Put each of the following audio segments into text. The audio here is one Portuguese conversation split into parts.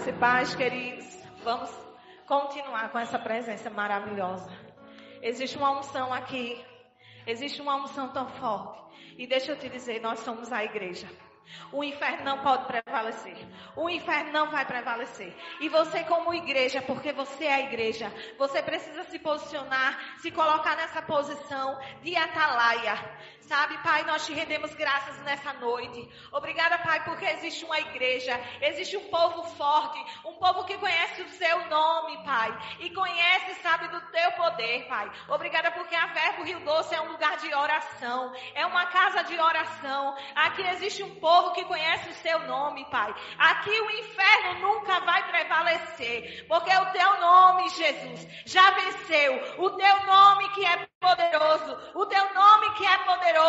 Graça e paz, queridos. Vamos continuar com essa presença maravilhosa. Existe uma unção aqui. Existe uma unção tão forte. E deixa eu te dizer, nós somos a igreja. O inferno não pode prevalecer. O inferno não vai prevalecer. E você, como igreja, porque você é a igreja, você precisa se posicionar, se colocar nessa posição de atalaia. Sabe, Pai, nós te rendemos graças nessa noite. Obrigada, Pai, porque existe uma igreja, existe um povo forte, um povo que conhece o seu nome, Pai, e conhece, sabe, do teu poder, Pai. Obrigada porque a Verbo Rio Doce é um lugar de oração, é uma casa de oração. Aqui existe um povo que conhece o seu nome, Pai. Aqui o inferno nunca vai prevalecer, porque o teu nome, Jesus, já venceu. O teu nome que é poderoso, o teu nome que é poderoso,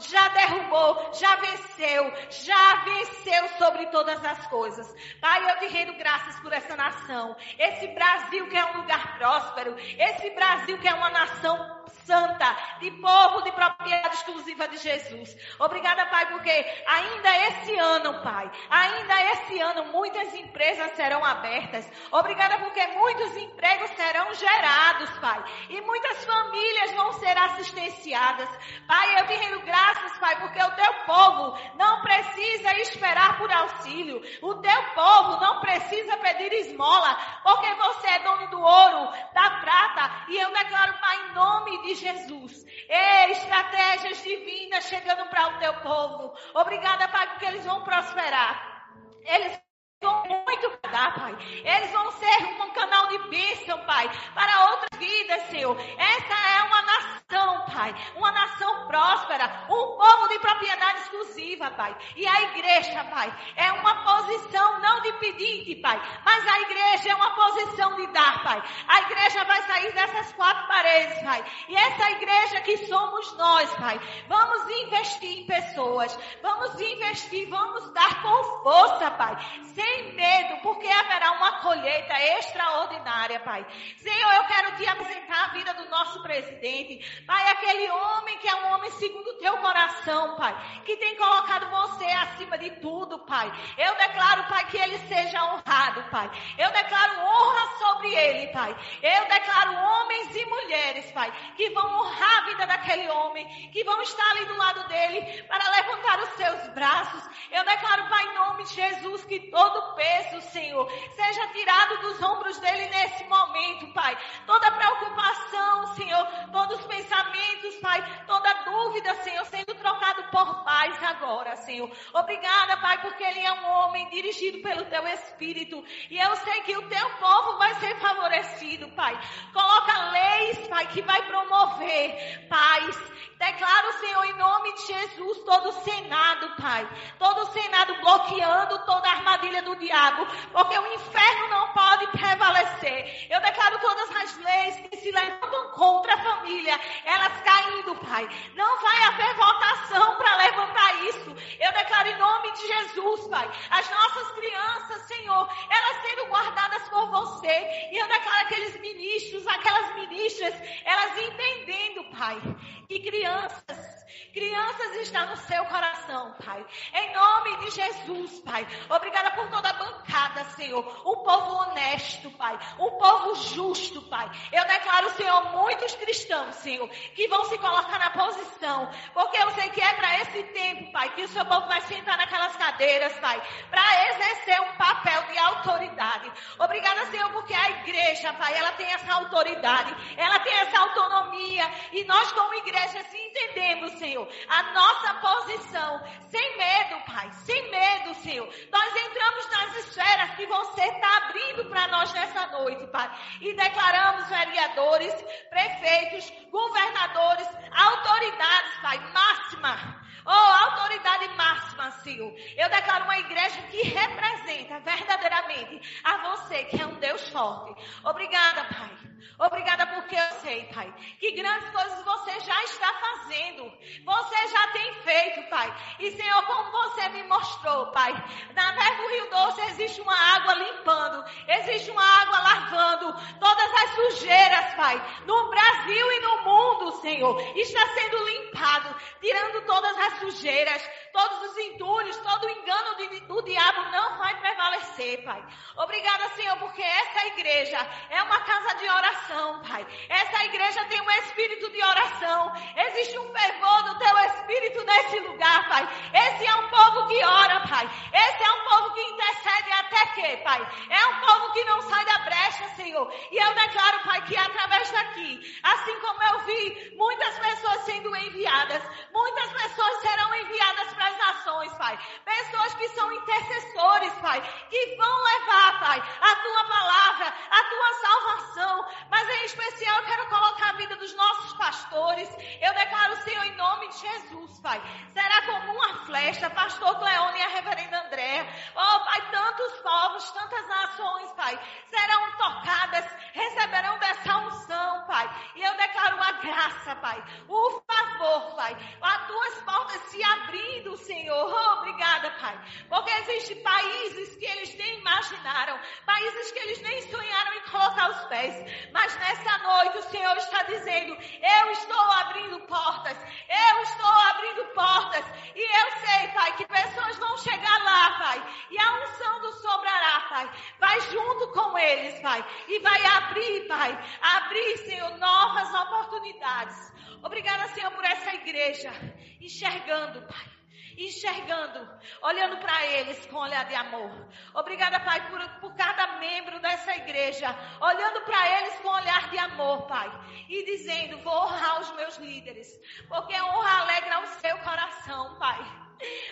já derrubou, já venceu, já venceu sobre todas as coisas. Pai, eu te rendo graças por essa nação, esse Brasil que é um lugar próspero, esse Brasil que é uma nação santa, de povo de propriedade exclusiva de Jesus. Obrigada, Pai, porque ainda esse ano, Pai, ainda esse ano muitas empresas serão abertas. Obrigada porque muitos empregos serão gerados, Pai, e muitas famílias vão ser assistenciadas. Pai, eu te rendo graças, Pai, porque o teu povo não precisa esperar por auxílio. O teu povo não precisa pedir esmola, porque você é dono do ouro, da prata, e eu declaro, Pai, em nome de Jesus. Ei, estratégias divinas chegando para o teu povo. Obrigada, Pai, porque eles vão prosperar. Eles vão muito dar, Pai. Eles vão ser um canal de bênção, Pai, para outras vidas, Senhor. Essa é uma nação, Pai, uma nação próspera, um povo de propriedade exclusiva, Pai. E a igreja, Pai, é uma posição não de pedinte, Pai, mas a igreja é uma posição de dar, Pai. A igreja vai sair dessas quatro paredes, Pai. E essa igreja que somos nós, Pai, vamos investir em pessoas, vamos investir, vamos dar com força, Pai, sem medo, porque haverá uma colheita extraordinária, Pai. Senhor, eu quero te apresentar a vida do nosso presidente, Pai, aquele homem que é um homem segundo o teu coração, Pai, que tem colocado você acima de tudo, Pai. Eu declaro, Pai, que ele seja honrado, Pai. Eu declaro honra sobre ele, Pai. Eu declaro homens e mulheres, Pai, que vão honrar a vida daquele homem, que vão estar ali do lado dele para levantar os seus braços. Eu declaro, Pai, em nome de Jesus, que todo peso, Senhor, seja tirado dos ombros dele nesse momento, Pai. Toda preocupação, Senhor, todos os pensamentos, Pai, toda dúvida, Senhor, sendo trocado por paz agora, Senhor. Obrigada, Pai, porque ele é um homem dirigido pelo teu Espírito. E eu sei que o teu povo vai ser favorecido, Pai. Coloca leis, Pai, que vai promover paz. Declaro, Senhor, em nome de Jesus, todo o Senado, Pai. Todo o Senado bloqueando toda a armadilha do diabo. Porque o inferno não pode prevalecer. Eu declaro todas as leis que se levantam contra a família, elas caindo, Pai. Não vai haver votação para levantar isso. Eu declaro em nome de Jesus, Pai. As nossas crianças, Senhor, elas sendo guardadas por você. E eu declaro aqueles ministros, aquelas ministras, elas entendendo, Pai, que crianças, crianças estão no seu coração, Pai. Em nome de Jesus, Pai. Obrigada por toda a bancada, Senhor. Um povo honesto, Pai. Um povo justo, Pai. Eu declaro, Senhor, muitos cristãos, Senhor, que vão se colocar na posição. Porque eu sei que é para esse tempo, Pai, que o seu povo vai sentar naquelas cadeiras, Pai, para exercer um papel de autoridade. Obrigada, Senhor, porque a igreja, Pai, ela tem essa autoridade, ela tem essa autonomia. E nós, como igreja, se entendemos, Senhor, a nossa posição, sem medo, Pai, sem medo, Senhor. Nós entramos nas esferas que você está abrindo para nós nessa noite, Pai. E declaramos vereadores, prefeitos, governadores, autoridades, Pai, máxima. Oh, autoridade máxima, Senhor. Eu declaro uma igreja que representa verdadeiramente a você, que é um Deus forte. Obrigada, Pai. Obrigada porque eu sei, Pai, que grandes coisas você já está fazendo. Você já tem feito, Pai. E, Senhor, como você me mostrou, Pai, na Verbo Rio Doce existe uma água limpando, existe uma água lavando todas as sujeiras, Pai, no Brasil e no mundo, Senhor. Está sendo limpa limpado, tirando todas as sujeiras, todos os entulhos, todo o engano do diabo não vai prevalecer, Pai. Obrigada, Senhor, porque essa igreja é uma casa de oração, Pai. Essa igreja tem um espírito de oração. Existe um fervor do teu espírito nesse lugar, Pai. Esse é um povo que ora, Pai. Esse é um povo que intercede até que, Pai. É um povo que não sai da brecha, Senhor. E eu declaro, Pai, que através daqui, assim como eu vi muitas pessoas sendo enviadas, muitas pessoas serão enviadas para as nações, Pai. Pessoas que são intercessores, Pai, que vão levar, Pai, a tua palavra, a tua salvação. Mas em especial eu quero colocar a vida dos nossos pastores. Eu declaro, Senhor, em nome de Jesus, Pai. Será como uma flecha, pastor Cleone e a reverenda Andréa. Oh, Pai, tantos povos, tantas nações, Pai, serão tocadas, receberão dessa unção, Pai. E eu declaro a graça, Pai, o favor, Pai, as tuas portas se abrindo, Senhor. Oh, obrigada, Pai. Porque existem países que eles nem imaginaram, países que eles nem sonharam em colocar os pés. Mas nessa noite o Senhor está dizendo: Eu estou abrindo portas, eu estou abrindo portas. E eu sei, Pai, que pessoas vão chegar lá, Pai, e a unção do sobrará, Pai. Vai junto com eles, Pai, e vai abrir, Pai, abrir, Senhor, novas oportunidades. Obrigada, Senhor, por essa igreja, enxergando, Pai enxergando, olhando para eles com olhar de amor. Obrigada, Pai, por, por cada membro dessa igreja, olhando para eles com olhar de amor, Pai, e dizendo: Vou honrar os meus líderes, porque honra alegra o seu coração, Pai.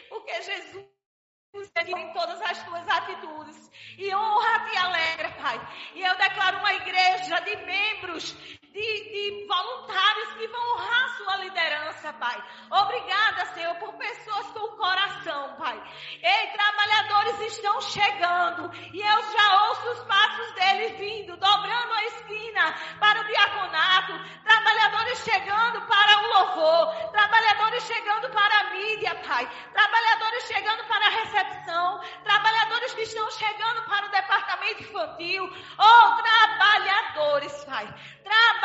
Porque Jesus em todas as tuas atitudes. E honra te alegra, Pai. E eu declaro uma igreja de membros de, de voluntários que vão honrar sua liderança, Pai. Obrigada, Senhor, por pessoas com coração, Pai. Ei, trabalhadores estão chegando e eu já ouço os passos deles vindo, dobrando a esquina para o diaconato. Trabalhadores chegando para o louvor, trabalhadores chegando para a mídia, Pai. Trabalhadores chegando para a recepção, trabalhadores que estão chegando para o departamento infantil. Oh, trabalhadores, Pai. Trabalhadores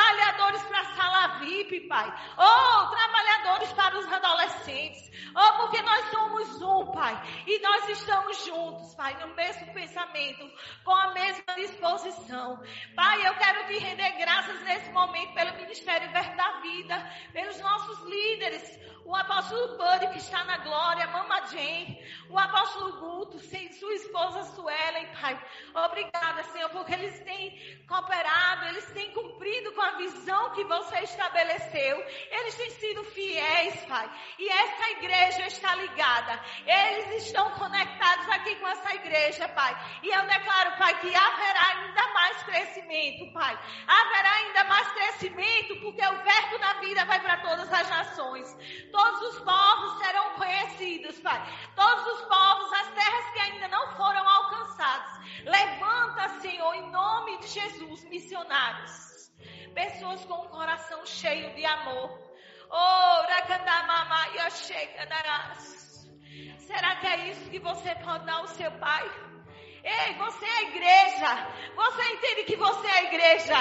para a sala VIP, Pai. Oh, trabalhadores para os adolescentes. Oh, porque nós somos um, Pai. E nós estamos juntos, Pai, no mesmo pensamento, com a mesma disposição. Pai, eu quero te render graças nesse momento pelo Ministério Verbo da Vida, pelos nossos líderes, o apóstolo Buddy que está na glória, Mama Jane, o apóstolo Guto, sua esposa Suelen, Pai. Obrigada, Senhor, porque eles têm cooperado, eles têm cumprido com a visão que você estabeleceu. Eles têm sido fiéis, Pai. E essa igreja está ligada. Eles estão conectados aqui com essa igreja, Pai. E eu declaro, Pai, que haverá ainda mais crescimento, Pai. Haverá ainda mais crescimento, porque o verbo da vida vai para todas as nações. Todos os povos serão conhecidos, Pai. Todos os povos, as terras que ainda não foram alcançadas. Levanta, Senhor, em nome de Jesus, missionários. Pessoas com um coração cheio de amor. Oh, Será que é isso que você pode dar ao seu pai? Ei, você é a igreja. Você entende que você é a igreja.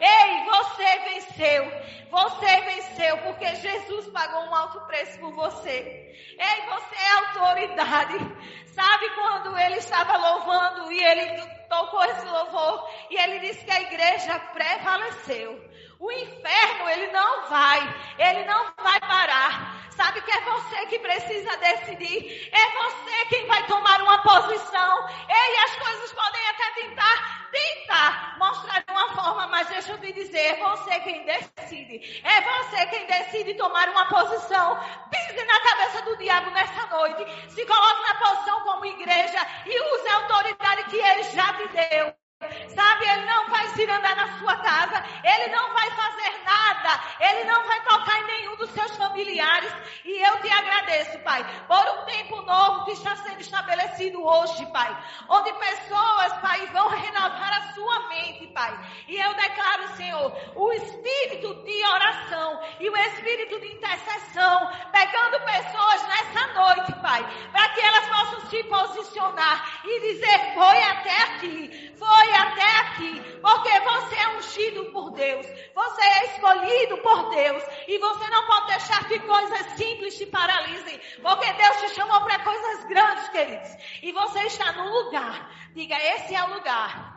Ei, você venceu. Você venceu porque Jesus pagou um alto preço por você. Ei, você é autoridade. Sabe quando ele estava louvando e ele tocou esse louvor e ele disse que a igreja prevaleceu. O inferno, ele não vai, ele não vai parar. Sabe que é você que precisa decidir. É você quem vai tomar uma posição. Ei, as coisas podem até tentar, tentar mostrar de uma forma, mas deixa eu te dizer, é você quem decide. É você quem decide tomar uma posição. Pise na cabeça do diabo nessa noite. Se coloque na posição como igreja e use a autoridade que ele já te deu. Sabe, ele não vai se andar na sua casa, ele não vai fazer nada, ele não vai tocar em nenhum dos seus familiares. E eu te agradeço, Pai, por um tempo novo que está sendo estabelecido hoje, Pai. Onde pessoas, Pai, vão renovar a sua mente, Pai. E eu declaro, Senhor, o espírito de oração e o espírito de intercessão, pegando pessoas nessa noite, Pai, para que elas possam se posicionar e dizer: foi até aqui, foi até aqui, porque você é ungido por Deus. Você é escolhido por Deus. E você não pode deixar que coisas simples te paralisem. Porque Deus te chamou para coisas grandes, queridos. E você está no lugar. Diga, esse é o lugar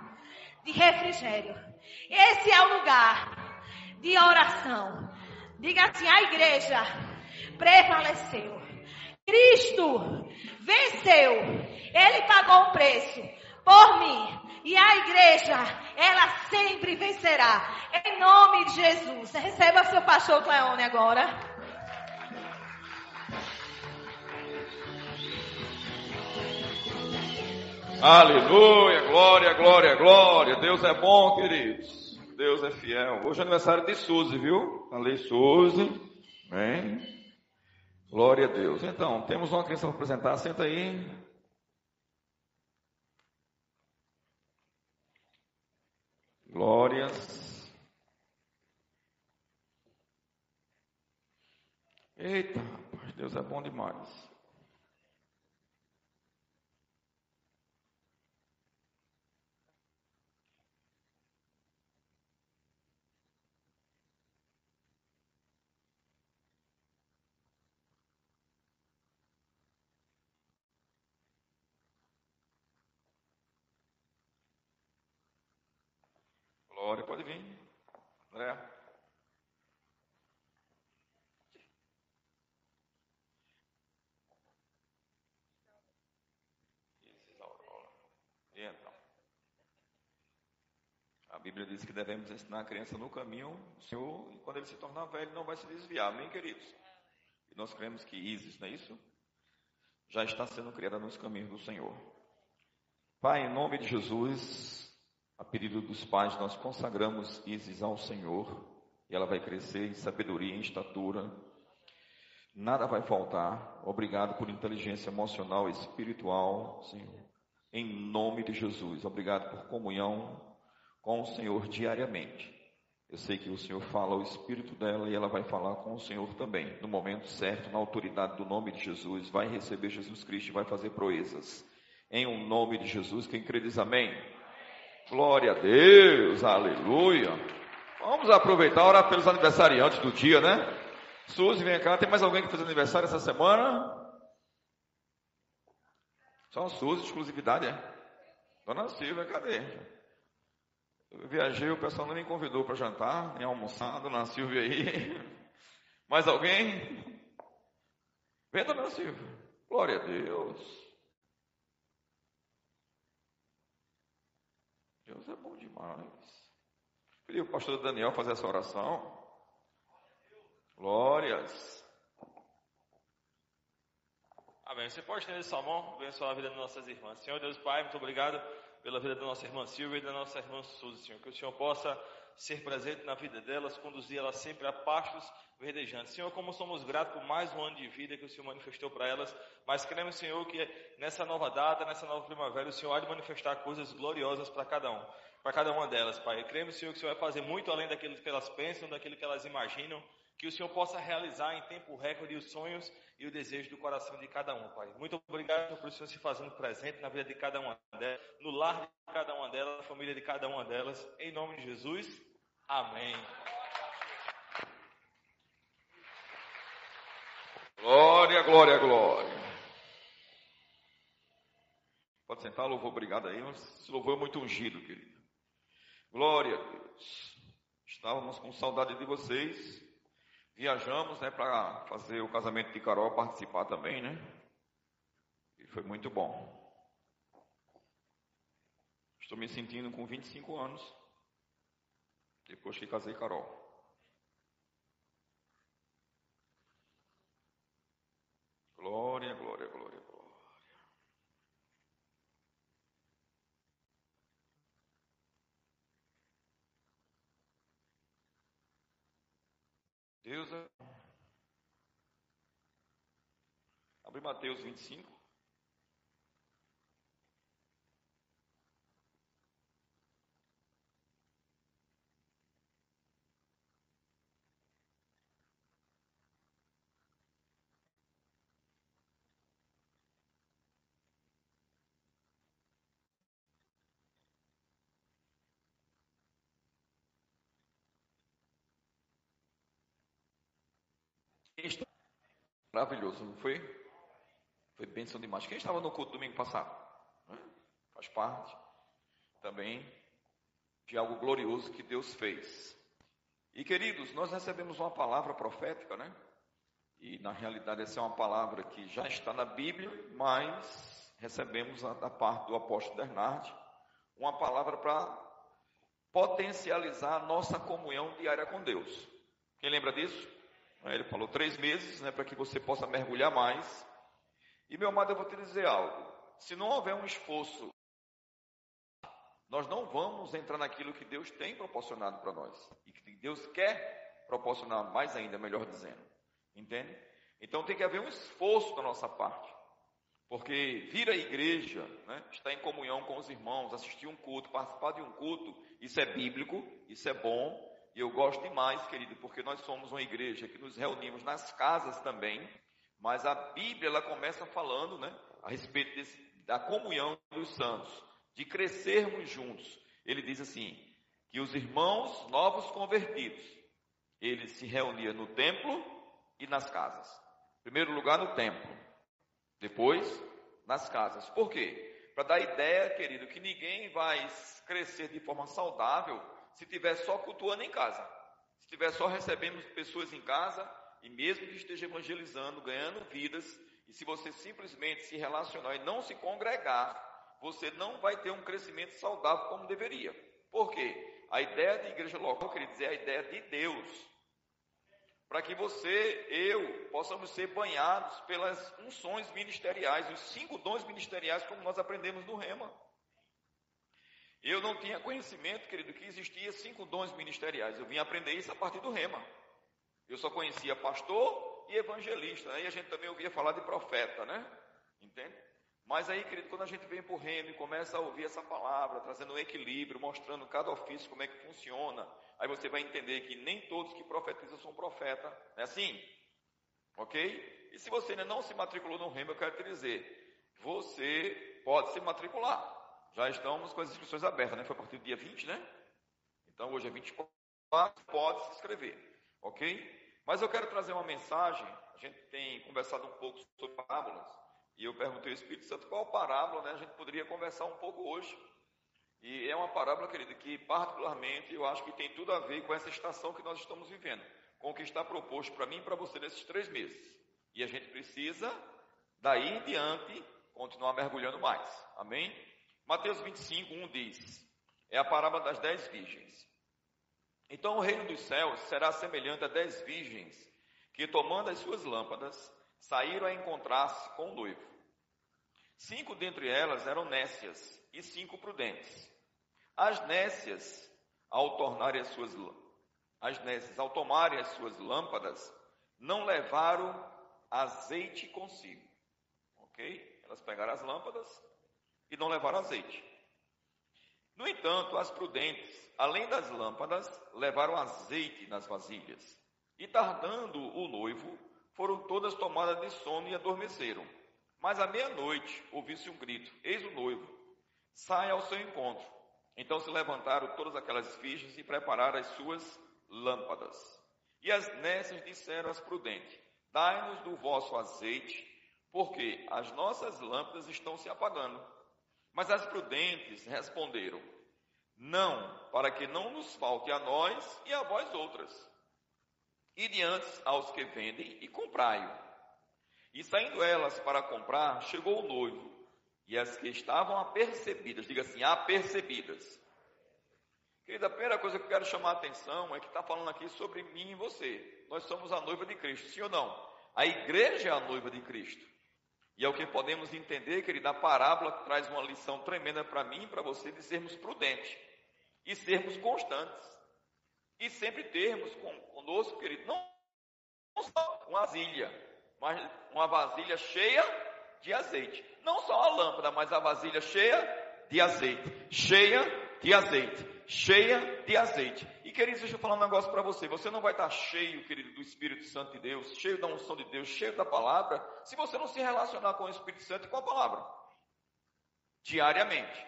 de refrigério. Esse é o lugar de oração. Diga assim, a igreja prevaleceu. Cristo venceu. Ele pagou o preço por mim. E a igreja, ela sempre vencerá. Em nome de Jesus. Receba seu pastor Cleone agora. Aleluia, glória, glória, glória. Deus é bom, queridos. Deus é fiel. Hoje é aniversário de Suzy, viu? Ali Suzy. Bem. Glória a Deus. Então, temos uma criança para apresentar. Senta aí. Glórias. Eita, rapaz, Deus é bom demais. Glória, pode vir. André. E então. A Bíblia diz que devemos ensinar a criança no caminho do Senhor, e quando ele se tornar velho, não vai se desviar, amém, queridos? E nós cremos que Isis, não é isso? Já está sendo criada nos caminhos do Senhor. Pai, em nome de Jesus, a pedido dos pais, nós consagramos Isis ao Senhor e ela vai crescer em sabedoria, em estatura. Nada vai faltar. Obrigado por inteligência emocional e espiritual, Senhor. Em nome de Jesus. Obrigado por comunhão com o Senhor diariamente. Eu sei que o Senhor fala ao espírito dela e ela vai falar com o Senhor também. No momento certo, na autoridade do nome de Jesus, vai receber Jesus Cristo e vai fazer proezas. Em o um nome de Jesus, quem crê diz amém. Glória a Deus, aleluia. Vamos aproveitar e orar pelos aniversariantes do dia, né? Suzy, vem cá. Tem mais alguém que fez aniversário essa semana? Só a Suzy, exclusividade, é? Dona Silvia, cadê? Eu viajei, o pessoal não me convidou para jantar, nem almoçar. Dona Silvia aí. Mais alguém? Vem, Dona Silvia. Glória a Deus. Deus é bom demais. Queria o pastor Daniel fazer essa oração. Glórias. Amém. Você pode ter esse salmão, abençoar a vida das nossas irmãs. Senhor Deus Pai, muito obrigado pela vida da nossa irmã Silvia e da nossa irmã Suzy, Senhor. Que o Senhor possa ser presente na vida delas, conduzir elas sempre a pastos verdejantes. Senhor, como somos gratos por mais um ano de vida que o Senhor manifestou para elas, mas queremos, Senhor, que nessa nova data, nessa nova primavera, o Senhor há de manifestar coisas gloriosas para cada um, para cada uma delas, Pai. Cremos, Senhor, que o Senhor vai fazer muito além daquilo que elas pensam, daquilo que elas imaginam, que o Senhor possa realizar em tempo recorde os sonhos e o desejo do coração de cada um, Pai. Muito obrigado por o Senhor se fazendo presente na vida de cada uma delas, no lar de cada uma delas, na família de cada uma delas, em nome de Jesus. Amém. Glória, glória, glória. Pode sentar, louvor, obrigado aí. Esse louvor é muito ungido, querido. Glória a Deus. Estávamos com saudade de vocês. Viajamos, né, para fazer o casamento de Carol, participar também, né? E foi muito bom. Estou me sentindo com 25 anos. Depois que casei Carol. Glória, glória, glória, glória. Deus é. Abre Mateus 25. Maravilhoso, não foi? Foi bênção demais. Quem estava no culto domingo passado? Faz parte também de algo glorioso que Deus fez. E queridos, nós recebemos uma palavra profética, né? E na realidade essa é uma palavra que já está na Bíblia, mas recebemos da parte do apóstolo Bernard uma palavra para potencializar a nossa comunhão diária com Deus. Quem lembra disso? Ele falou três meses, né, para que você possa mergulhar mais. E meu amado, eu vou te dizer algo. Se não houver um esforço, nós não vamos entrar naquilo que Deus tem proporcionado para nós e que Deus quer proporcionar mais ainda, melhor dizendo. Entende? Então tem que haver um esforço da nossa parte. Porque vir à igreja, né, estar em comunhão com os irmãos, assistir um culto, participar de um culto, isso é bíblico, isso é bom, e eu gosto demais, querido, porque nós somos uma igreja que nos reunimos nas casas também, mas a Bíblia ela começa falando, né, a respeito desse, da comunhão dos santos, de crescermos juntos. Ele diz assim, que os irmãos novos convertidos, eles se reuniam no templo e nas casas. Em primeiro lugar no templo, depois nas casas. Por quê? Para dar ideia, querido, que ninguém vai crescer de forma saudável se estiver só cultuando em casa. Se estiver só recebendo pessoas em casa, e mesmo que esteja evangelizando, ganhando vidas, e se você simplesmente se relacionar e não se congregar, você não vai ter um crescimento saudável como deveria. Por quê? A ideia de igreja local, quer dizer, é a ideia de Deus. Para que você, eu, possamos ser banhados pelas unções ministeriais, os cinco dons ministeriais, como nós aprendemos no Rema. Eu não tinha conhecimento, querido, que existia cinco dons ministeriais. Eu vim aprender isso a partir do Rema. Eu só conhecia pastor e evangelista, né? e a gente também ouvia falar de profeta, né? Entende? Mas aí, querido, quando a gente vem para o Rema e começa a ouvir essa palavra, trazendo um equilíbrio, mostrando cada ofício como é que funciona, aí você vai entender que nem todos que profetizam são profeta, é assim? Ok? E se você ainda não se matriculou no Rema, eu quero te dizer, você pode se matricular. Já estamos com as inscrições abertas, né? Foi a partir do dia 20, né? Então hoje é 24, pode se inscrever, ok? Mas eu quero trazer uma mensagem. A gente tem conversado um pouco sobre parábolas. E eu perguntei ao Espírito Santo qual parábola né, a gente poderia conversar um pouco hoje. E é uma parábola, querida, que particularmente eu acho que tem tudo a ver com essa estação que nós estamos vivendo, com o que está proposto para mim e para você nesses três meses. E a gente precisa, daí em diante, continuar mergulhando mais. Amém? Mateus 25, 1 diz: É a parábola das dez virgens. Então o reino dos céus será semelhante a dez virgens que, tomando as suas lâmpadas, saíram a encontrar-se com o noivo. Cinco dentre elas eram nécias e cinco prudentes. As nécias, ao tornarem as suas as nécias, ao tomarem as suas lâmpadas, não levaram azeite consigo. Ok? Elas pegaram as lâmpadas, e não levaram azeite. No entanto, as prudentes, além das lâmpadas, levaram azeite nas vasilhas. E tardando o noivo, foram todas tomadas de sono e adormeceram. Mas à meia-noite ouviu-se um grito: Eis o noivo, sai ao seu encontro. Então se levantaram todas aquelas fichas e prepararam as suas lâmpadas. E as nécias disseram às prudentes: Dai-nos do vosso azeite, porque as nossas lâmpadas estão se apagando. Mas as prudentes responderam: Não, para que não nos falte a nós e a vós outras. E diante aos que vendem e comprai-o. E saindo elas para comprar, chegou o noivo, e as que estavam apercebidas, diga assim, apercebidas. Querida, a primeira coisa que eu quero chamar a atenção é que está falando aqui sobre mim e você. Nós somos a noiva de Cristo, sim ou não? A igreja é a noiva de Cristo. E é o que podemos entender, querido, a parábola traz uma lição tremenda para mim e para você de sermos prudentes e sermos constantes. E sempre termos conosco, querido, não, só uma vasilha, mas uma vasilha cheia de azeite. Não só a lâmpada, mas a vasilha cheia de azeite. Cheia de azeite cheia de azeite. E queridos, deixa eu falar um negócio para você. Você não vai estar cheio, querido, do Espírito Santo de Deus, cheio da unção de Deus, cheio da palavra, se você não se relacionar com o Espírito Santo e com a palavra. Diariamente.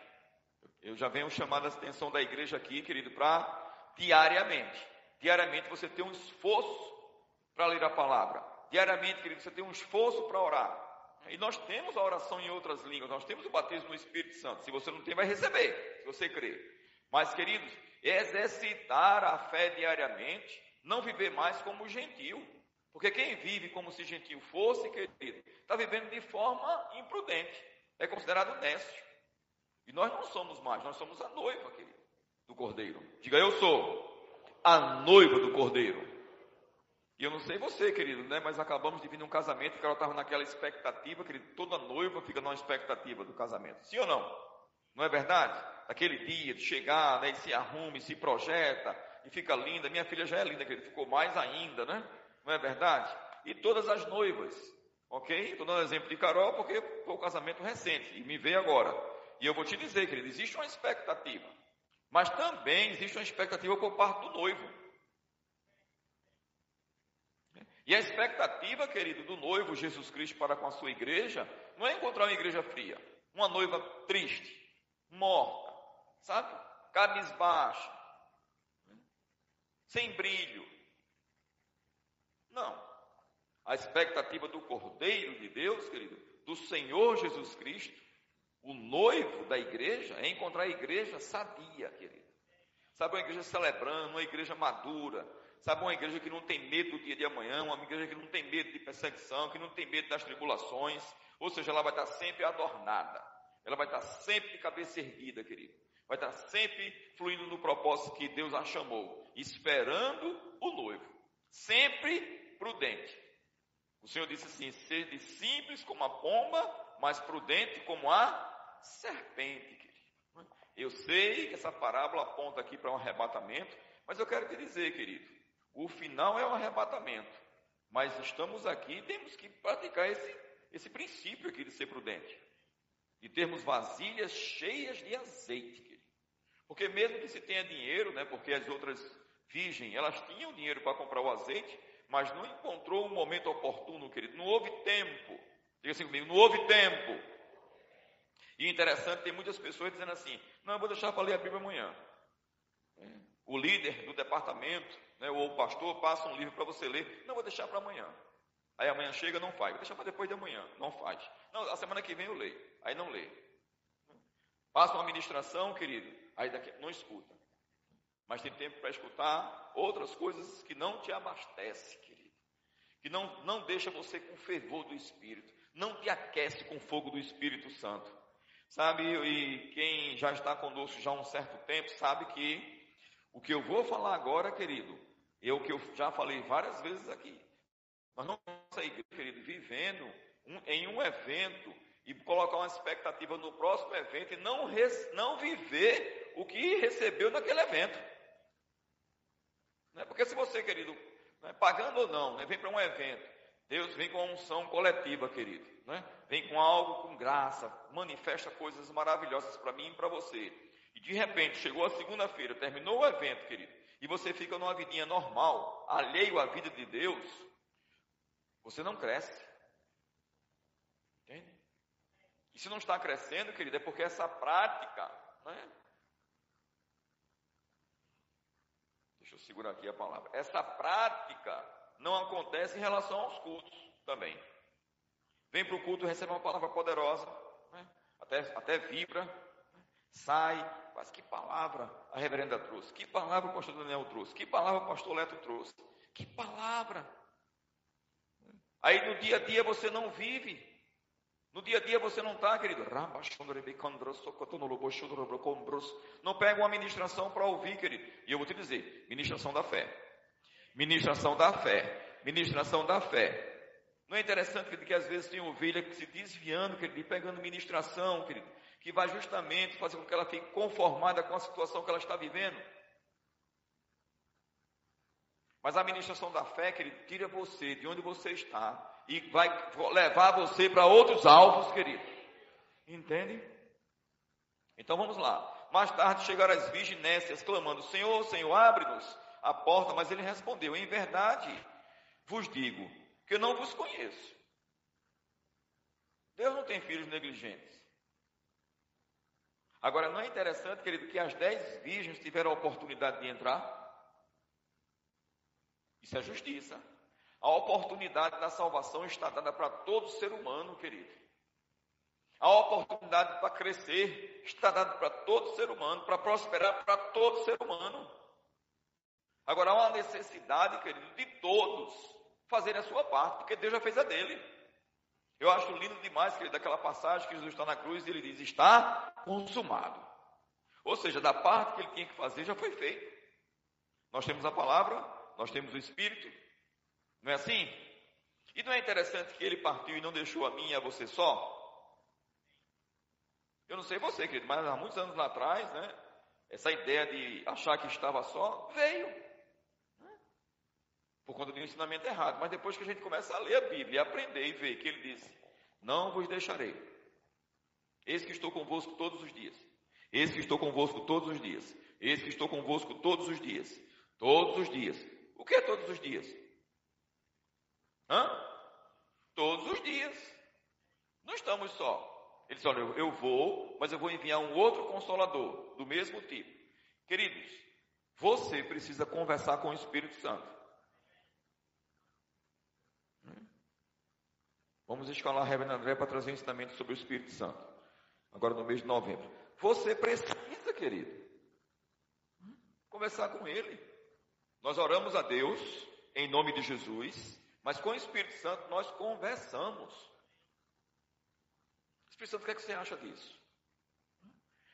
Eu já venho chamando a atenção da igreja aqui, querido, para diariamente. Diariamente você ter um esforço para ler a palavra. diariamente, querido, você tem um esforço para orar. E nós temos a oração em outras línguas, nós temos o batismo no Espírito Santo. Se você não tem, vai receber, se você crer. Mas, queridos, exercitar a fé diariamente, não viver mais como gentil. Porque quem vive como se gentil fosse, querido, está vivendo de forma imprudente. É considerado nécio. E nós não somos mais, nós somos a noiva, querido, do cordeiro. Diga, eu sou a noiva do cordeiro. E eu não sei você, querido, né? Mas acabamos de vir num casamento que ela estava naquela expectativa, querido. Toda noiva fica numa expectativa do casamento. Sim ou não? Não é verdade? Aquele dia de chegar, né? E se arruma, e se projeta, e fica linda. Minha filha já é linda, querido. Ficou mais ainda, né? Não é verdade? E todas as noivas, ok? Estou dando exemplo de Carol porque foi o casamento recente e me veio agora. E eu vou te dizer, querido, existe uma expectativa. Mas também existe uma expectativa por parte do noivo. E a expectativa, querido, do noivo Jesus Cristo para com a sua igreja, não é encontrar uma igreja fria, uma noiva triste, morta, sabe? Cabisbaixa, sem brilho. Não. A expectativa do Cordeiro de Deus, querido, do Senhor Jesus Cristo, o noivo da igreja, é encontrar a igreja sadia, querido. Sabe, uma igreja celebrando, uma igreja madura, Sabe, uma igreja que não tem medo do dia de amanhã, uma igreja que não tem medo de perseguição, que não tem medo das tribulações, ou seja, ela vai estar sempre adornada, ela vai estar sempre de cabeça erguida, querido, vai estar sempre fluindo no propósito que Deus a chamou, esperando o noivo, sempre prudente. O Senhor disse assim: sede simples como a pomba, mas prudente como a serpente, querido. Eu sei que essa parábola aponta aqui para um arrebatamento, mas eu quero te dizer, querido, o final é o arrebatamento. Mas estamos aqui e temos que praticar esse, esse princípio aqui de ser prudente. De termos vasilhas cheias de azeite. Querido. Porque mesmo que se tenha dinheiro, né, porque as outras virgens, elas tinham dinheiro para comprar o azeite, mas não encontrou um momento oportuno, querido. Não houve tempo. Diga assim comigo, não houve tempo. E interessante, tem muitas pessoas dizendo assim, não, eu vou deixar para ler a Bíblia amanhã. O líder do departamento né, ou o pastor passa um livro para você ler, não vou deixar para amanhã. Aí amanhã chega, não faz, vou deixar para depois de amanhã, não faz. Não, a semana que vem eu leio, aí não lê. Passa uma administração, querido, aí daqui, não escuta. Mas tem tempo para escutar outras coisas que não te abastece, querido. Que não, não deixa você com fervor do Espírito, não te aquece com fogo do Espírito Santo. Sabe, e quem já está conosco já há um certo tempo, sabe que o que eu vou falar agora, querido, é o que eu já falei várias vezes aqui. Nós não vamos sair, querido, vivendo um, em um evento e colocar uma expectativa no próximo evento e não, res, não viver o que recebeu naquele evento. Né? Porque se você, querido, né, pagando ou não, né, vem para um evento, Deus vem com a unção coletiva, querido. Né? Vem com algo com graça, manifesta coisas maravilhosas para mim e para você. E de repente chegou a segunda-feira, terminou o evento, querido e você fica numa vidinha normal, alheio à vida de Deus, você não cresce. Entende? E se não está crescendo, querido, é porque essa prática, né? Deixa eu segurar aqui a palavra. Essa prática não acontece em relação aos cultos também. Vem para o culto, recebe uma palavra poderosa, né? até, até vibra, né? sai, mas que palavra a reverenda trouxe? Que palavra o pastor Daniel trouxe? Que palavra o pastor Leto trouxe? Que palavra! Aí no dia a dia você não vive. No dia a dia você não está, querido. Não pega uma ministração para ouvir, querido. E eu vou te dizer: ministração da fé. Ministração da fé. Ministração da fé. Não é interessante, querido, que às vezes tem ovelha que se desviando, querido, e pegando ministração, querido que vai justamente fazer com que ela fique conformada com a situação que ela está vivendo. Mas a administração da fé, querido, tira você de onde você está e vai levar você para outros alvos, querido. Entende? Então vamos lá. Mais tarde chegaram as virginésias clamando: Senhor, Senhor, abre-nos a porta. Mas ele respondeu: Em verdade vos digo que eu não vos conheço. Deus não tem filhos negligentes. Agora, não é interessante, querido, que as dez virgens tiveram a oportunidade de entrar? Isso é justiça. A oportunidade da salvação está dada para todo ser humano, querido. A oportunidade para crescer está dada para todo ser humano, para prosperar para todo ser humano. Agora há uma necessidade, querido, de todos fazerem a sua parte, porque Deus já fez a dele. Eu acho lindo demais, querido, aquela passagem que Jesus está na cruz e ele diz: Está consumado. Ou seja, da parte que ele tinha que fazer já foi feito. Nós temos a palavra, nós temos o Espírito, não é assim? E não é interessante que ele partiu e não deixou a mim e a você só? Eu não sei você, querido, mas há muitos anos lá atrás, né? Essa ideia de achar que estava só veio por conta de um ensinamento errado. Mas depois que a gente começa a ler a Bíblia, aprender e ver que ele disse: Não vos deixarei. Eis que estou convosco todos os dias. Eis que estou convosco todos os dias. Eis que estou convosco todos os dias. Todos os dias. O que é todos os dias? Hã? Todos os dias. Não estamos só. Ele disse: Olha, eu vou, mas eu vou enviar um outro consolador, do mesmo tipo. Queridos, você precisa conversar com o Espírito Santo. Vamos escalar a Reverendo André para trazer um ensinamento sobre o Espírito Santo. Agora no mês de novembro. Você precisa, querido, conversar com Ele. Nós oramos a Deus em nome de Jesus, mas com o Espírito Santo nós conversamos. Espírito Santo, o que, é que você acha disso?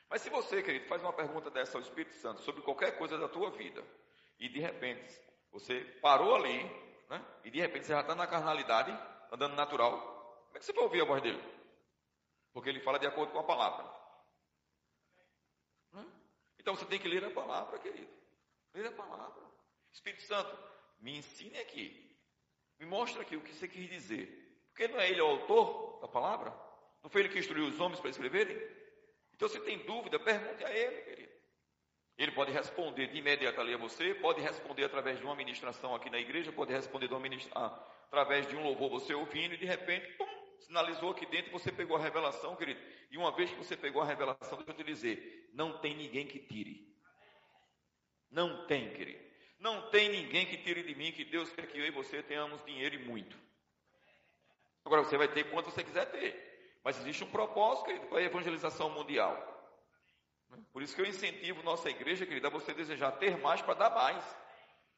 Mas se você, querido, faz uma pergunta dessa ao Espírito Santo sobre qualquer coisa da tua vida, e de repente você parou ali, né? E de repente você já está na carnalidade, andando natural, como é que você vai ouvir a voz dele? Porque ele fala de acordo com a palavra. Então você tem que ler a palavra, querido. Ler a palavra. Espírito Santo, me ensine aqui. Me mostra aqui o que você quis dizer. Porque não é ele o autor da palavra? Não foi ele que instruiu os homens para escreverem? Então, se tem dúvida, pergunte a ele, querido. Ele pode responder de imediato ali a você, pode responder através de uma ministração aqui na igreja, pode responder de ministração através de um louvor você ouvindo e de repente, pum, sinalizou aqui dentro, você pegou a revelação, querido. E uma vez que você pegou a revelação, deixa eu te dizer, não tem ninguém que tire. Não tem, querido. Não tem ninguém que tire de mim que Deus quer que eu e você tenhamos dinheiro e muito. Agora você vai ter quanto você quiser ter. Mas existe um propósito, querido, para a evangelização mundial. Por isso que eu incentivo nossa igreja, querida, a você desejar ter mais para dar mais.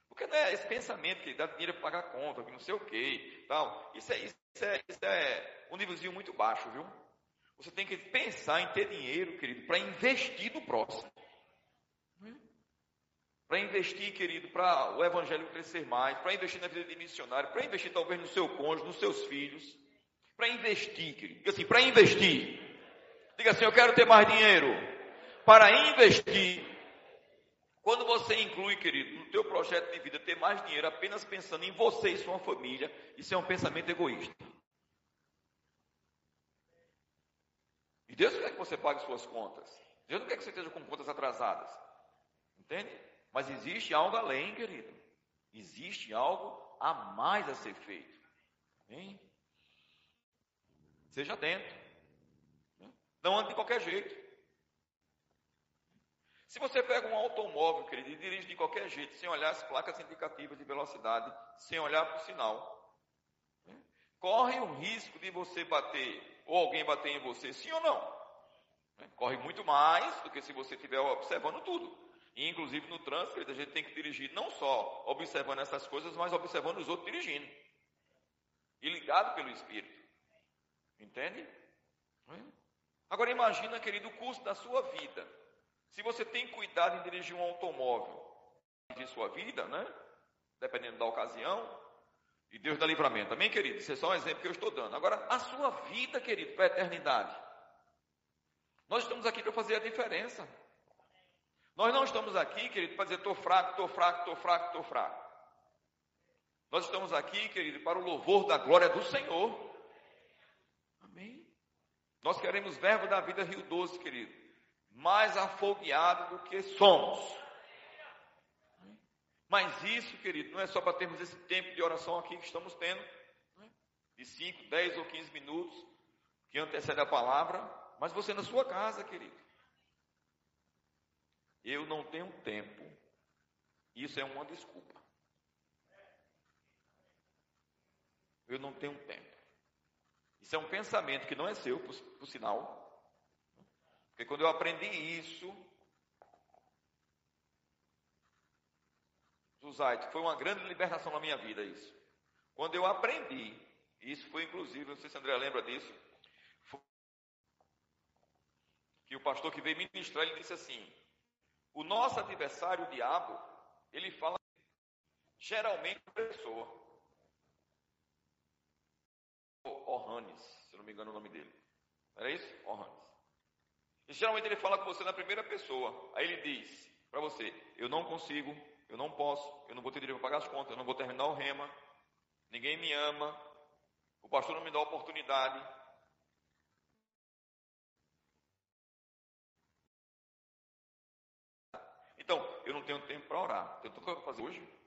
Porque não é esse pensamento que dá dinheiro para pagar conta, que não sei o quê, tal. Isso é, isso, é, isso é um nívelzinho muito baixo, viu? Você tem que pensar em ter dinheiro, querido, para investir no próximo. Para investir, querido, para o evangelho crescer mais, para investir na vida de missionário, para investir talvez no seu cônjuge, nos seus filhos. Para investir, querido. Diga assim, para investir. Diga assim, eu quero ter mais dinheiro. Para investir quando você inclui, querido, no teu projeto de vida ter mais dinheiro apenas pensando em você e sua família, isso é um pensamento egoísta. E Deus quer que você pague suas contas. Deus não quer que você esteja com contas atrasadas. Entende? Mas existe algo além, querido. Existe algo a mais a ser feito. Hein? Seja dentro. Não ande de qualquer jeito. Se você pega um automóvel, querido, e dirige de qualquer jeito, sem olhar as placas indicativas de velocidade, sem olhar para o sinal, né? corre o risco de você bater, ou alguém bater em você, sim ou não? Né? Corre muito mais do que se você estiver observando tudo. Inclusive, no trânsito, a gente tem que dirigir não só observando essas coisas, mas observando os outros dirigindo. E ligado pelo Espírito. Entende? Agora imagina, querido, o custo da sua vida. Se você tem cuidado em dirigir um automóvel de sua vida, né? Dependendo da ocasião, e Deus dá livramento. Amém, querido? Isso é só um exemplo que eu estou dando. Agora, a sua vida, querido, para a eternidade. Nós estamos aqui para fazer a diferença. Nós não estamos aqui, querido, para dizer estou fraco, estou fraco, estou fraco, estou fraco. Nós estamos aqui, querido, para o louvor da glória do Senhor. Amém? Nós queremos verbo da vida Rio Doce, querido mais afogueado do que somos. Mas isso, querido, não é só para termos esse tempo de oração aqui que estamos tendo, né? de 5, 10 ou 15 minutos, que antecede a palavra, mas você na sua casa, querido. Eu não tenho tempo. Isso é uma desculpa. Eu não tenho tempo. Isso é um pensamento que não é seu, por, por sinal. Porque quando eu aprendi isso, Zuzite, foi uma grande libertação na minha vida isso. Quando eu aprendi, isso foi inclusive, não sei se André lembra disso, que o pastor que veio ministrar, ele disse assim: o nosso adversário, o diabo, ele fala geralmente a pessoa. Orhanes, se não me engano o nome dele. Era isso? Orhanes. E geralmente ele fala com você na primeira pessoa. Aí ele diz para você: Eu não consigo, eu não posso, eu não vou ter dinheiro para pagar as contas, eu não vou terminar o rema, ninguém me ama, o pastor não me dá oportunidade, eu não tenho tempo para orar. Tem tudo que fazer hoje.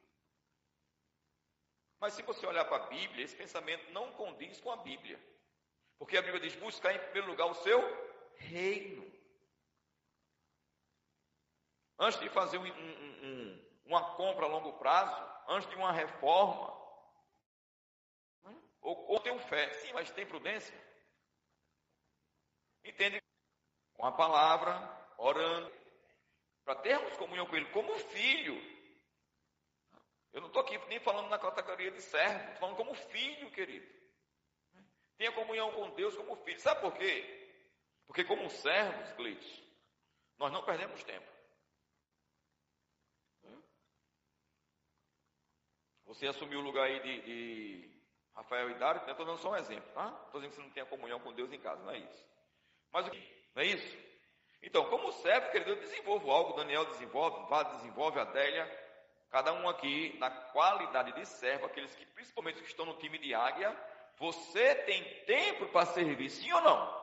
Mas se você olhar para a Bíblia, esse pensamento não condiz com a Bíblia. Porque a Bíblia diz: buscar em primeiro lugar o seu reino. Antes de fazer um, um, um, uma compra a longo prazo, antes de uma reforma, ou, ou ter fé, sim, mas tem prudência. Entende? Com a palavra, orando, para termos comunhão com Ele como filho. Eu não estou aqui nem falando na categoria de servo, estou falando como filho, querido. Tenha comunhão com Deus como filho. Sabe por quê? Porque como servos, Cleitos, nós não perdemos tempo. Você assumiu o lugar aí de, de Rafael e Dário, estou dando só um exemplo, tá? Estou dizendo que você não tem comunhão com Deus em casa, não é isso. Mas o que? Não é isso? Então, como servo, querido, eu desenvolvo algo, Daniel desenvolve, Vá desenvolve, Adélia, cada um aqui, na qualidade de servo, aqueles que, principalmente os que estão no time de águia, você tem tempo para servir, sim ou não?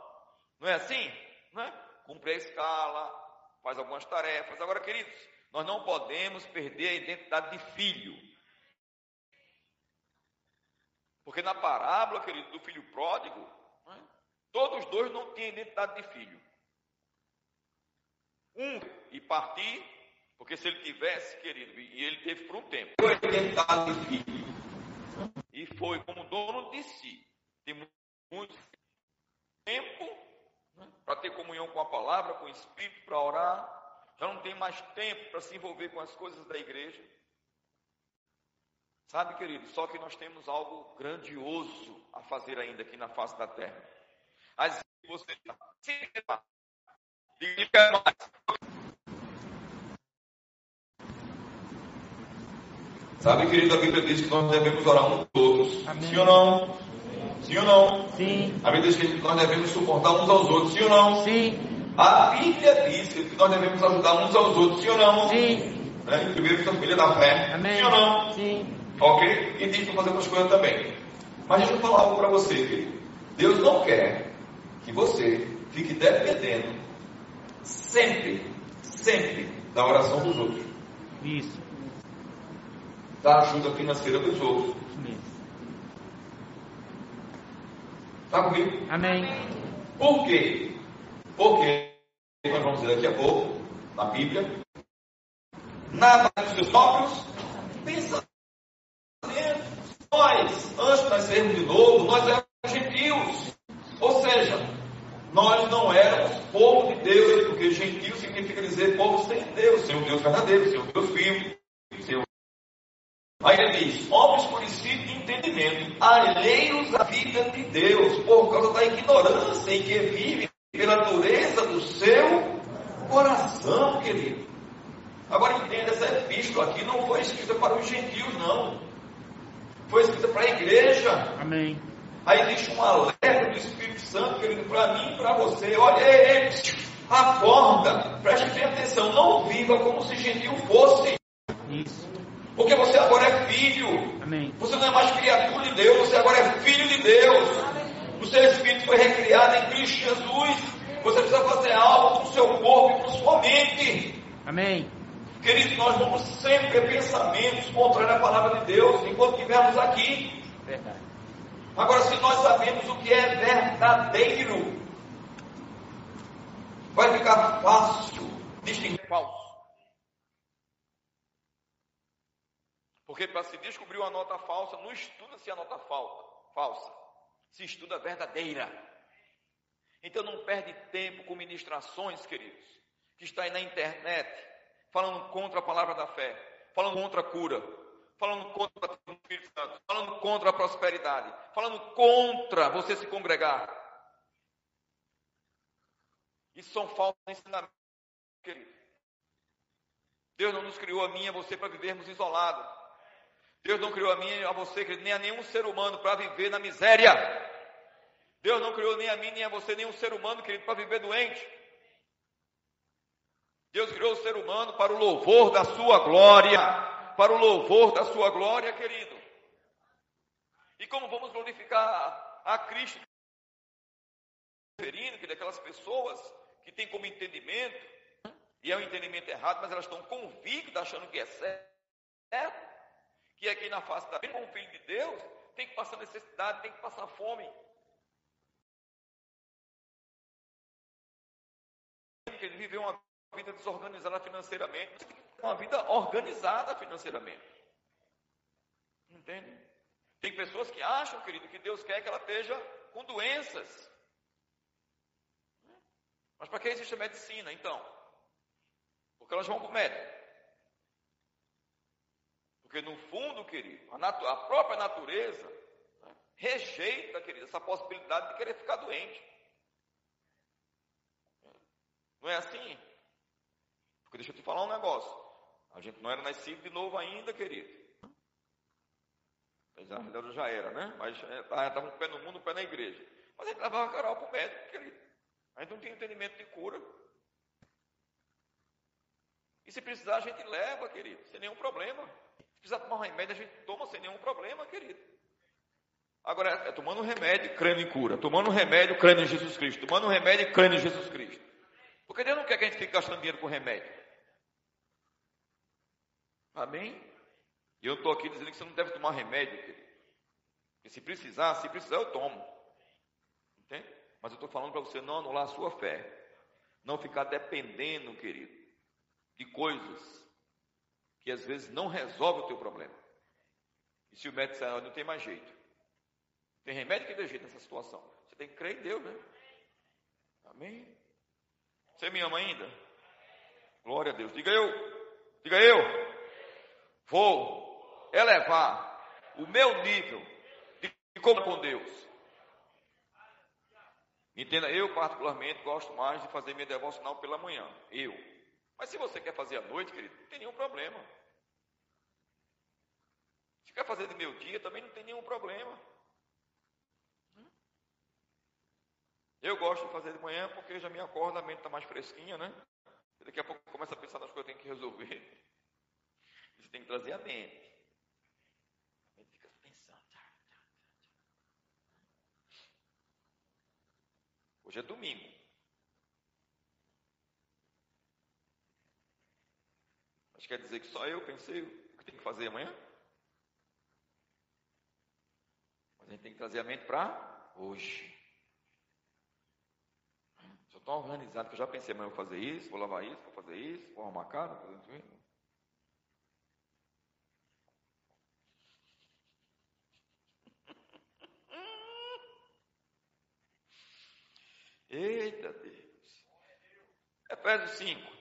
Não é assim? Não é? Cumpre a escala, faz algumas tarefas. Agora, queridos, nós não podemos perder a identidade de filho. Porque na parábola, querido, do filho pródigo, é? todos dois não tinham identidade de filho um. E partir, porque se ele tivesse, querido, e ele teve por um tempo, foi de filho, e foi como dono de si, tem muito tempo para ter comunhão com a palavra, com o Espírito, para orar, já não tem mais tempo para se envolver com as coisas da igreja. Sabe, querido, só que nós temos algo grandioso a fazer ainda aqui na face da terra. Às vezes você Diga mais. Sabe, querido, a Bíblia diz que nós devemos orar uns todos. Amém. Sim ou não? Sim ou não? Sim. A Bíblia diz que nós devemos suportar uns aos outros. Sim ou não? Sim. A Bíblia diz que nós devemos ajudar uns aos outros. Sim ou não? Sim. Né? Primeiro, família da fé. Amém. Sim ou não? Sim. Ok? E diz que fazer outras coisas também. Mas deixa eu falar algo para você, querido. Deus não quer que você fique dependendo sempre, sempre da oração dos outros. Isso. Da ajuda financeira dos outros. Isso. Está comigo? Amém. Por quê? Porque, nós vamos dizer daqui a pouco, na Bíblia, nada dos seus próprios pensamentos. Nós, antes de nascermos de novo, nós éramos gentios. Ou seja, nós não éramos povo de Deus, porque gentil significa dizer povo sem Deus, sem o Deus verdadeiro, sem o Deus vivo. Sem o... Aí ele diz: homens conhecidos de entendimento, alheios à vida de Deus, por causa da ignorância em que vive pela dureza do seu coração, querido. Agora entenda, essa epístola aqui não foi escrita para os gentios, não. Foi escrita para a igreja. Amém. Aí existe um alerta do Espírito Santo, querido, para mim e para você. Olha, ei, ei, acorda, preste bem atenção, não viva como se gentil fosse. Isso. Porque você agora é filho. Amém. Você não é mais criatura de Deus, você agora é filho de Deus. O seu espírito foi recriado em Cristo Jesus. Você precisa fazer algo com o seu corpo e com sua mente. Amém. Queridos, nós vamos sempre ter pensamentos contrários à palavra de Deus enquanto estivermos aqui. Verdade. Agora, se nós sabemos o que é verdadeiro, vai ficar fácil distinguir falso. Porque para se descobrir uma nota falsa, não estuda se a nota falsa, se estuda a verdadeira. Então não perde tempo com ministrações, queridos, que está aí na internet, falando contra a palavra da fé, falando contra a cura, falando contra o Espírito Santo, falando contra a prosperidade, falando contra você se congregar. Isso são falsos ensinamentos, querido. Deus não nos criou a mim e a você para vivermos isolados. Deus não criou a mim e a você, querido, nem a nenhum ser humano para viver na miséria. Deus não criou nem a mim, nem a você, nenhum ser humano, querido, para viver doente. Deus criou o ser humano para o louvor da sua glória. Para o louvor da sua glória, querido. E como vamos glorificar a Cristo? Referindo que daquelas pessoas que têm como entendimento e é um entendimento errado, mas elas estão convictas, achando que é certo, que aqui na face da como filho de Deus, tem que passar necessidade, tem que passar fome. Ele viveu uma vida desorganizada financeiramente, uma vida organizada financeiramente. Entende? Tem pessoas que acham, querido, que Deus quer que ela esteja com doenças. Mas para que existe a medicina, então? Porque elas vão o médico. Porque no fundo, querido, a, natu a própria natureza né, rejeita, querido, essa possibilidade de querer ficar doente. Não é assim? Porque deixa eu te falar um negócio. A gente não era nascido de novo ainda, querido. Apesar de já era, né? Mas estava é, um pé no mundo, um pé na igreja. Mas a gente levava Carol para o médico, querido. A gente não tinha entendimento de cura. E se precisar, a gente leva, querido, sem nenhum problema. Se precisar tomar um remédio, a gente toma sem nenhum problema, querido. Agora, é tomando um remédio crendo em cura, tomando um remédio crendo em Jesus Cristo, tomando um remédio crendo em Jesus Cristo. Porque Deus não quer que a gente fique gastando dinheiro com remédio. Amém? E eu estou aqui dizendo que você não deve tomar remédio, querido. Se precisar, se precisar, eu tomo. Entende? Mas eu estou falando para você não anular a sua fé. Não ficar dependendo, querido, de coisas que às vezes não resolve o teu problema. E se o médico disser, não tem mais jeito. Tem remédio que dê jeito nessa situação. Você tem que crer em Deus, né? Amém? Você me ama ainda? Glória a Deus. Diga eu. Diga eu. Vou elevar o meu nível de como com Deus. Entenda, eu particularmente gosto mais de fazer minha devocional pela manhã. Eu. Mas se você quer fazer à noite, querido, não tem nenhum problema. Se quer fazer de meio dia, também não tem nenhum problema. Eu gosto de fazer de manhã porque já me acorda, a mente está mais fresquinha, né? Daqui a pouco começa a pensar nas coisas que eu tenho que resolver. Você tem que trazer a mente. A mente fica pensando. Hoje é domingo. quer dizer que só eu pensei o que tem que fazer amanhã? Mas a gente tem que trazer a mente para hoje. Sou tão organizado que eu já pensei, amanhã eu vou fazer isso, vou lavar isso, vou fazer isso, vou arrumar a casa, vou fazer isso. Eita Deus. Efésios 5.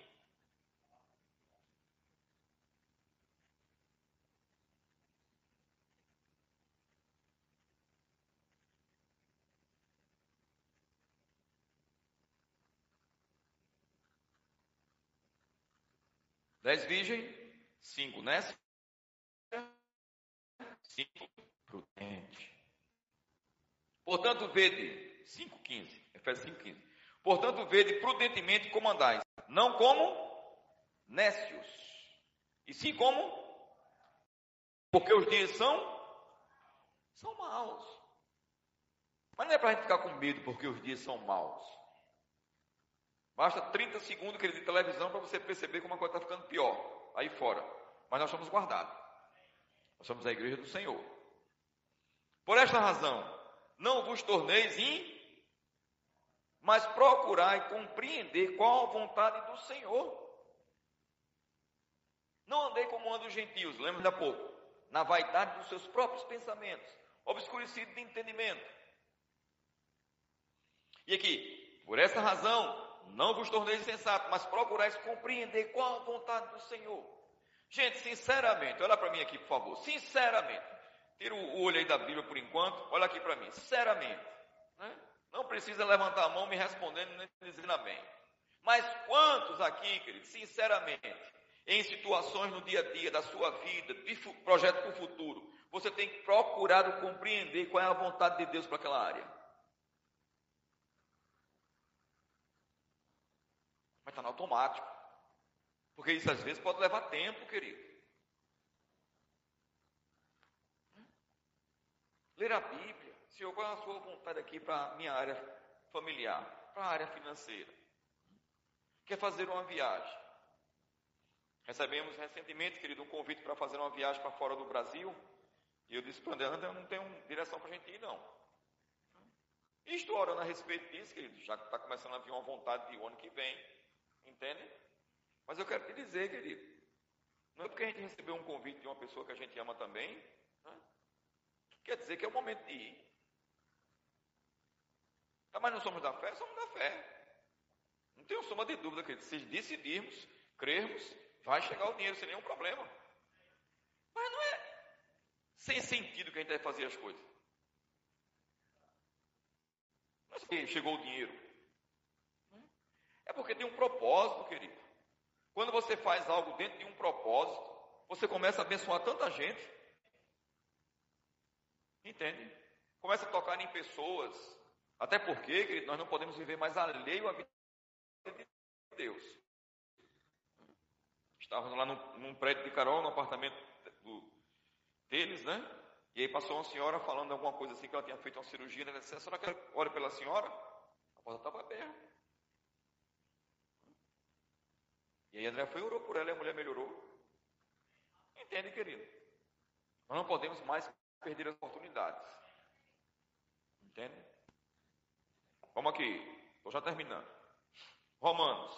Dez virgem, cinco nessa, cinco prudente. Portanto, vede, 5,15, Efésios 5,15. Portanto, vede prudentemente comandais, não como nécios, e sim como, porque os dias são, são maus. Mas não é para a gente ficar com medo porque os dias são maus. Basta 30 segundos que ele de televisão para você perceber como a coisa está ficando pior aí fora. Mas nós somos guardados. Nós somos a igreja do Senhor. Por esta razão, não vos torneis em, mas procurai compreender qual a vontade do Senhor. Não andei como andam os gentios, lembra da pouco, na vaidade dos seus próprios pensamentos, obscurecido de entendimento. E aqui, por essa razão, não vos torneis sensato, mas procurais compreender qual a vontade do Senhor. Gente, sinceramente, olha para mim aqui, por favor. Sinceramente, tira o olho aí da Bíblia por enquanto, olha aqui para mim. Sinceramente, né? Não precisa levantar a mão me respondendo nem dizendo amém. Mas quantos aqui, querido, sinceramente, em situações no dia a dia da sua vida, de projeto para o futuro, você tem procurado compreender qual é a vontade de Deus para aquela área? Mas está no automático. Porque isso às vezes pode levar tempo, querido. Ler a Bíblia. Senhor, qual é a sua vontade aqui para a minha área familiar, para a área financeira? Quer fazer uma viagem? Recebemos recentemente, querido, um convite para fazer uma viagem para fora do Brasil. E eu disse para André, André, não tenho direção para a gente ir, não. E estou orando a respeito disso, querido, já que está começando a vir uma vontade de o ano que vem. Entende? Mas eu quero te dizer, querido, não é porque a gente recebeu um convite de uma pessoa que a gente ama também, né? quer dizer que é o momento de ir. Ah, mas não somos da fé? Somos da fé. Não tenho soma de dúvida, querido. Se decidirmos, crermos, vai chegar o dinheiro sem nenhum problema. Mas não é sem sentido que a gente deve fazer as coisas. Mas chegou o dinheiro. É porque tem um propósito, querido. Quando você faz algo dentro de um propósito, você começa a abençoar tanta gente. Entende? Começa a tocar em pessoas. Até porque, querido, nós não podemos viver mais alheio à vida de Deus. Estávamos lá num, num prédio de Carol, no apartamento do, deles, né? E aí passou uma senhora falando alguma coisa assim, que ela tinha feito uma cirurgia. Ela disse, a senhora quer pela senhora? A porta estava aberta. E aí André foi e orou por ela e a mulher melhorou. Entende, querido? Nós não podemos mais perder as oportunidades. Entende? Vamos aqui. Estou já terminando. Romanos.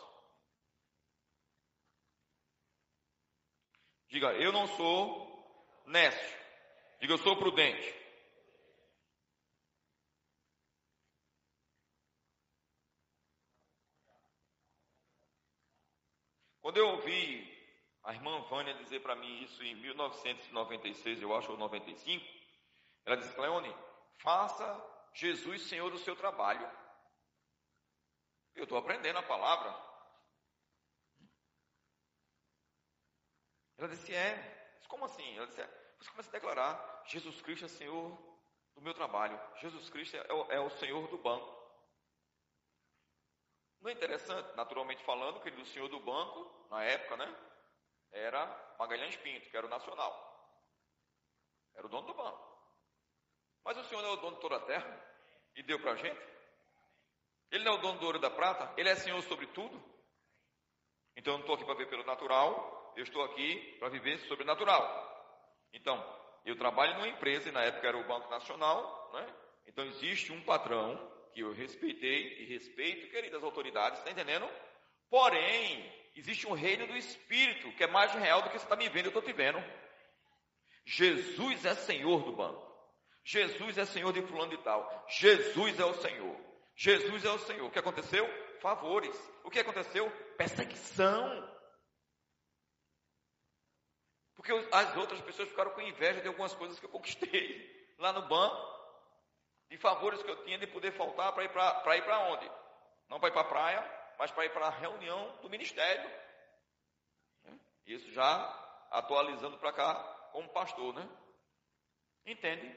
Diga, eu não sou nécio. Diga, eu sou prudente. Quando eu ouvi a irmã Vânia dizer para mim isso em 1996, eu acho, ou 95, ela disse, Cleone, faça Jesus Senhor do seu trabalho. Eu estou aprendendo a palavra. Ela disse, é. Disse, como assim? Ela disse, é. Você começa a declarar, Jesus Cristo é Senhor do meu trabalho. Jesus Cristo é o, é o Senhor do banco. Não é interessante, naturalmente falando, que o senhor do banco, na época, né? Era Magalhães Pinto, que era o nacional. Era o dono do banco. Mas o senhor não é o dono de toda a terra e deu para a gente? Ele não é o dono do ouro e da prata? Ele é senhor sobre tudo? Então eu não estou aqui para ver pelo natural, eu estou aqui para viver sobrenatural. Então, eu trabalho numa empresa, e na época era o Banco Nacional, né? Então existe um patrão que eu respeitei e respeito, queridas autoridades, está entendendo? Porém, existe um reino do Espírito que é mais real do que você está me vendo, eu estou te vendo. Jesus é Senhor do banco. Jesus é Senhor de fulano de tal. Jesus é o Senhor. Jesus é o Senhor. O que aconteceu? Favores. O que aconteceu? Perseguição. Porque as outras pessoas ficaram com inveja de algumas coisas que eu conquistei lá no banco de favores que eu tinha de poder faltar para ir para ir para onde? Não para ir para a praia, mas para ir para a reunião do ministério. Isso já atualizando para cá como pastor, né? Entende?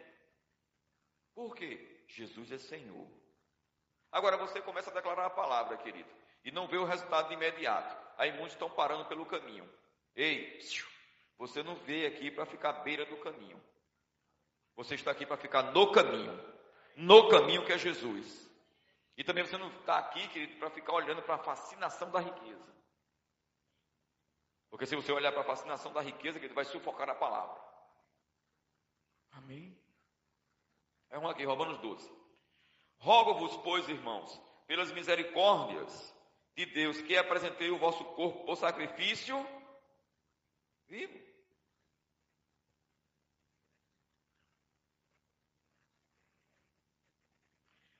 Por quê? Jesus é Senhor. Agora você começa a declarar a palavra, querido, e não vê o resultado de imediato. Aí muitos estão parando pelo caminho. Ei, você não veio aqui para ficar à beira do caminho. Você está aqui para ficar no caminho no caminho que é Jesus. E também você não está aqui, querido, para ficar olhando para a fascinação da riqueza. Porque se você olhar para a fascinação da riqueza, querido, vai sufocar a palavra. Amém? É um aqui, Romanos 12. Rogo-vos, pois, irmãos, pelas misericórdias de Deus, que apresentei o vosso corpo por sacrifício vivo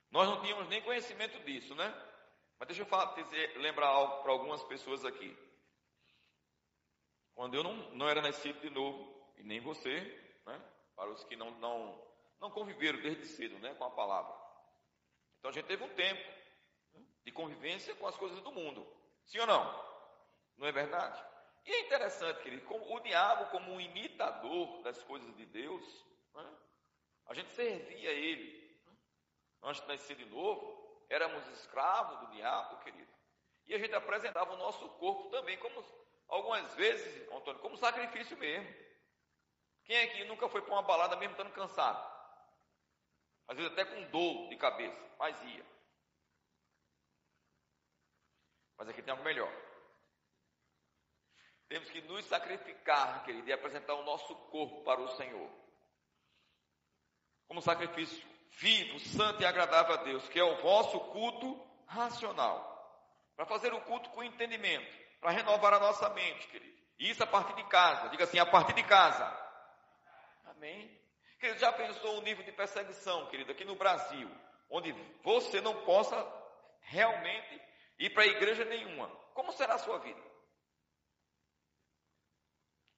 Nós não tínhamos nem conhecimento disso, né? Mas deixa eu falar, dizer, lembrar algo para algumas pessoas aqui. Quando eu não, não era nascido de novo, e nem você, né? Para os que não, não, não conviveram desde cedo né, com a palavra. Então a gente teve um tempo de convivência com as coisas do mundo. Sim ou não? Não é verdade? E é interessante, querido, como o diabo, como um imitador das coisas de Deus, né, a gente servia a ele. Né, antes de nascer de novo, éramos escravos do diabo, querido. E a gente apresentava o nosso corpo também como algumas vezes, Antônio, como sacrifício mesmo. Quem aqui nunca foi para uma balada mesmo estando cansado? Às vezes até com dor de cabeça, mas ia. Mas aqui tem algo melhor. Temos que nos sacrificar, querido, e apresentar o nosso corpo para o Senhor. Como sacrifício vivo, santo e agradável a Deus, que é o vosso culto racional. Para fazer o culto com entendimento para renovar a nossa mente, querido. Isso a partir de casa. Diga assim, a partir de casa. Amém. Querido, já pensou o nível de perseguição, querido, aqui no Brasil, onde você não possa realmente ir para a igreja nenhuma? Como será a sua vida?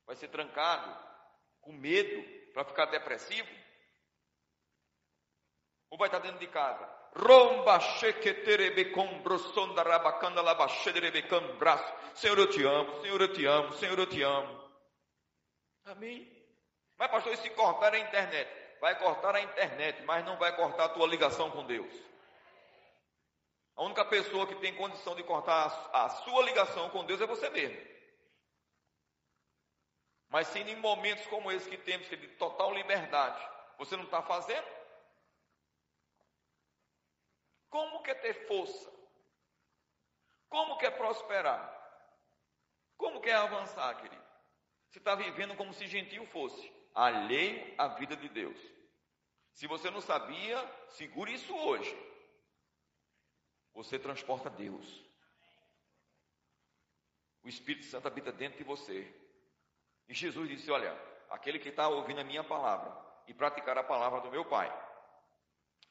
Vai ser trancado, com medo, para ficar depressivo? Ou vai estar dentro de casa? Romba. Senhor, eu te amo, Senhor, eu te amo, Senhor, eu te amo. Amém? Mas, pastor, e se cortar a internet? Vai cortar a internet, mas não vai cortar a tua ligação com Deus. A única pessoa que tem condição de cortar a sua ligação com Deus é você mesmo. Mas se em momentos como esse que temos, que de total liberdade, você não está fazendo, como quer ter força? Como quer prosperar? Como quer avançar, querido? Você está vivendo como se gentil fosse, alheio à vida de Deus. Se você não sabia, segure isso hoje. Você transporta Deus. O Espírito Santo habita dentro de você. E Jesus disse: Olha, aquele que está ouvindo a minha palavra e praticar a palavra do meu Pai,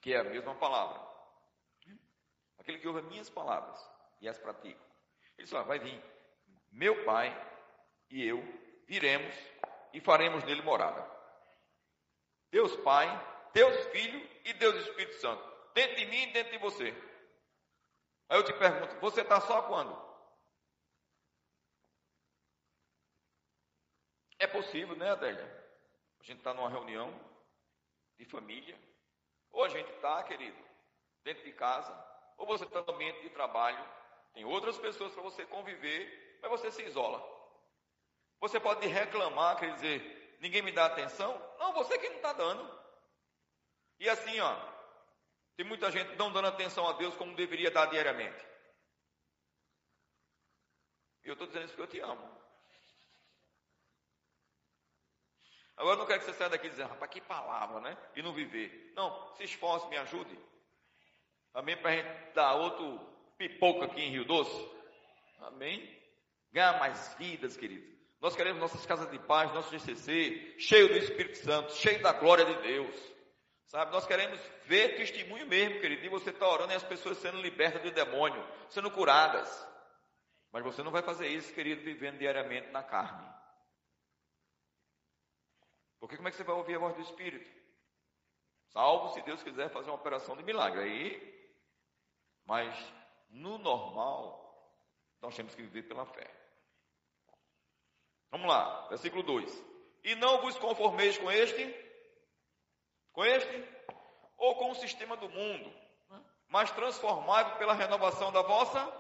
que é a mesma palavra, Aquele que ouve as minhas palavras e as pratica. Ele disse: vai vir meu pai e eu viremos e faremos nele morada. Deus Pai, Deus Filho e Deus Espírito Santo. Dentro de mim e dentro de você. Aí eu te pergunto: você está só quando? É possível, né, Adélia? A gente está numa reunião de família. Ou a gente está, querido, dentro de casa, ou você está no ambiente de trabalho, tem outras pessoas para você conviver, mas você se isola. Você pode reclamar, quer dizer, ninguém me dá atenção? Não, você que não está dando. E assim, ó, tem muita gente não dando atenção a Deus como deveria dar diariamente. E eu estou dizendo isso porque eu te amo. Agora eu não quero que você saia daqui dizendo, rapaz, que palavra, né? E não viver. Não, se esforce, me ajude. Amém? Para a gente dar outro pipoco aqui em Rio Doce. Amém? Ganhar mais vidas, querido. Nós queremos nossas casas de paz, nosso GCC, cheio do Espírito Santo, cheio da glória de Deus. Sabe, nós queremos ver testemunho mesmo, querido, de você estar tá orando e as pessoas sendo libertas do demônio, sendo curadas. Mas você não vai fazer isso, querido, vivendo diariamente na carne. Porque como é que você vai ouvir a voz do Espírito? Salvo se Deus quiser fazer uma operação de milagre. Aí mas no normal, nós temos que viver pela fé. Vamos lá, versículo 2. E não vos conformeis com este, com este, ou com o sistema do mundo, mas transformai pela renovação da vossa.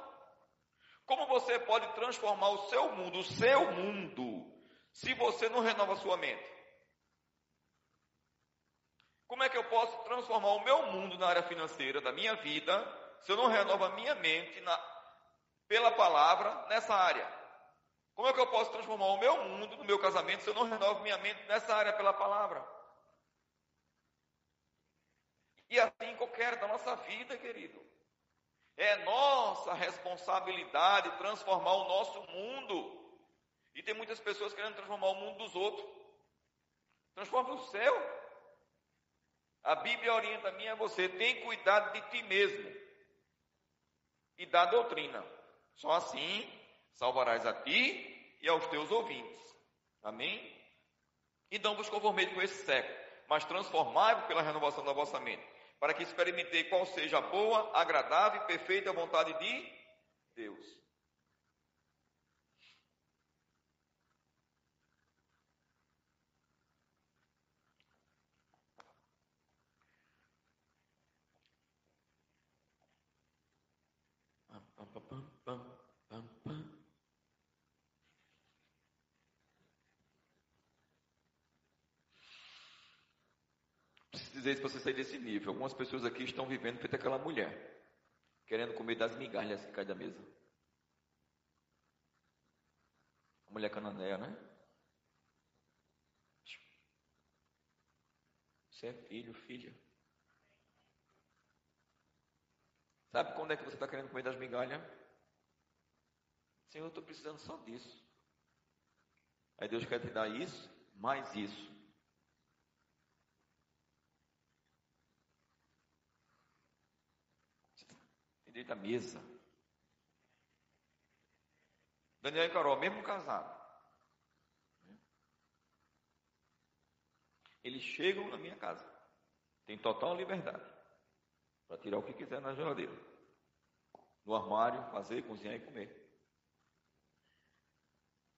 Como você pode transformar o seu mundo, o seu mundo, se você não renova sua mente? Como é que eu posso transformar o meu mundo na área financeira da minha vida se eu não renovo a minha mente na, pela palavra nessa área? Como é que eu posso transformar o meu mundo, no meu casamento, se eu não renovo minha mente nessa área pela palavra? E assim qualquer da nossa vida, querido. É nossa responsabilidade transformar o nosso mundo. E tem muitas pessoas querendo transformar o mundo dos outros. Transforma o céu. A Bíblia orienta a mim a você: tem cuidado de ti mesmo e da doutrina. Só assim salvarás a ti e aos teus ouvintes. Amém? E não vos conformeis com esse século, mas transformai-vos pela renovação da vossa mente, para que experimentei qual seja a boa, agradável e perfeita vontade de Deus. Dizer isso para você sair desse nível. Algumas pessoas aqui estão vivendo feito aquela mulher, querendo comer das migalhas que caem da mesa. A mulher cananeia, né? Você é filho, filha. Sabe quando é que você está querendo comer das migalhas? Senhor, eu estou precisando só disso. Aí Deus quer te dar isso, mais isso. Direito à mesa. Daniel e Carol, mesmo casado. Eles chegam na minha casa. Tem total liberdade. Para tirar o que quiser na geladeira. No armário, fazer, cozinhar e comer.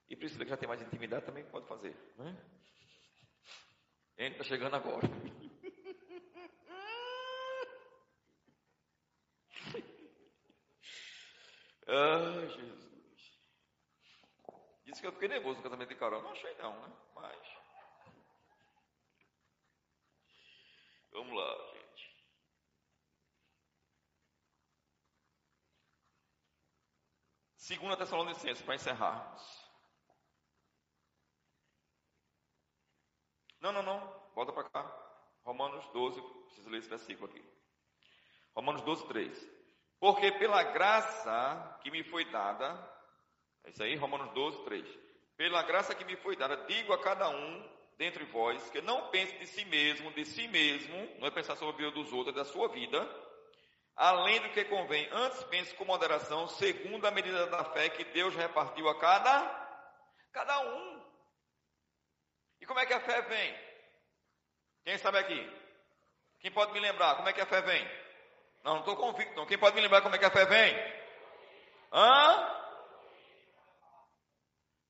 E precisa que já tem mais intimidade também pode fazer. Né? Ele chegando agora. Ai, Jesus. Disse que eu fiquei nervoso no casamento de Carol. Não achei não, né? Mas. Vamos lá, gente. Segunda Tessalonicenses, para encerrarmos. Não, não, não. Volta para cá. Romanos 12, preciso ler esse versículo aqui. Romanos 12, 3. Porque pela graça que me foi dada, é isso aí, Romanos 12, 3. Pela graça que me foi dada, digo a cada um dentre vós que não pense de si mesmo, de si mesmo, não é pensar sobre a vida dos outros, é da sua vida, além do que convém, antes pense com moderação, segundo a medida da fé que Deus repartiu a cada, cada um. E como é que a fé vem? Quem sabe aqui? Quem pode me lembrar? Como é que a fé vem? Não, não estou convicto. Não. Quem pode me lembrar como é que a fé vem? Hã?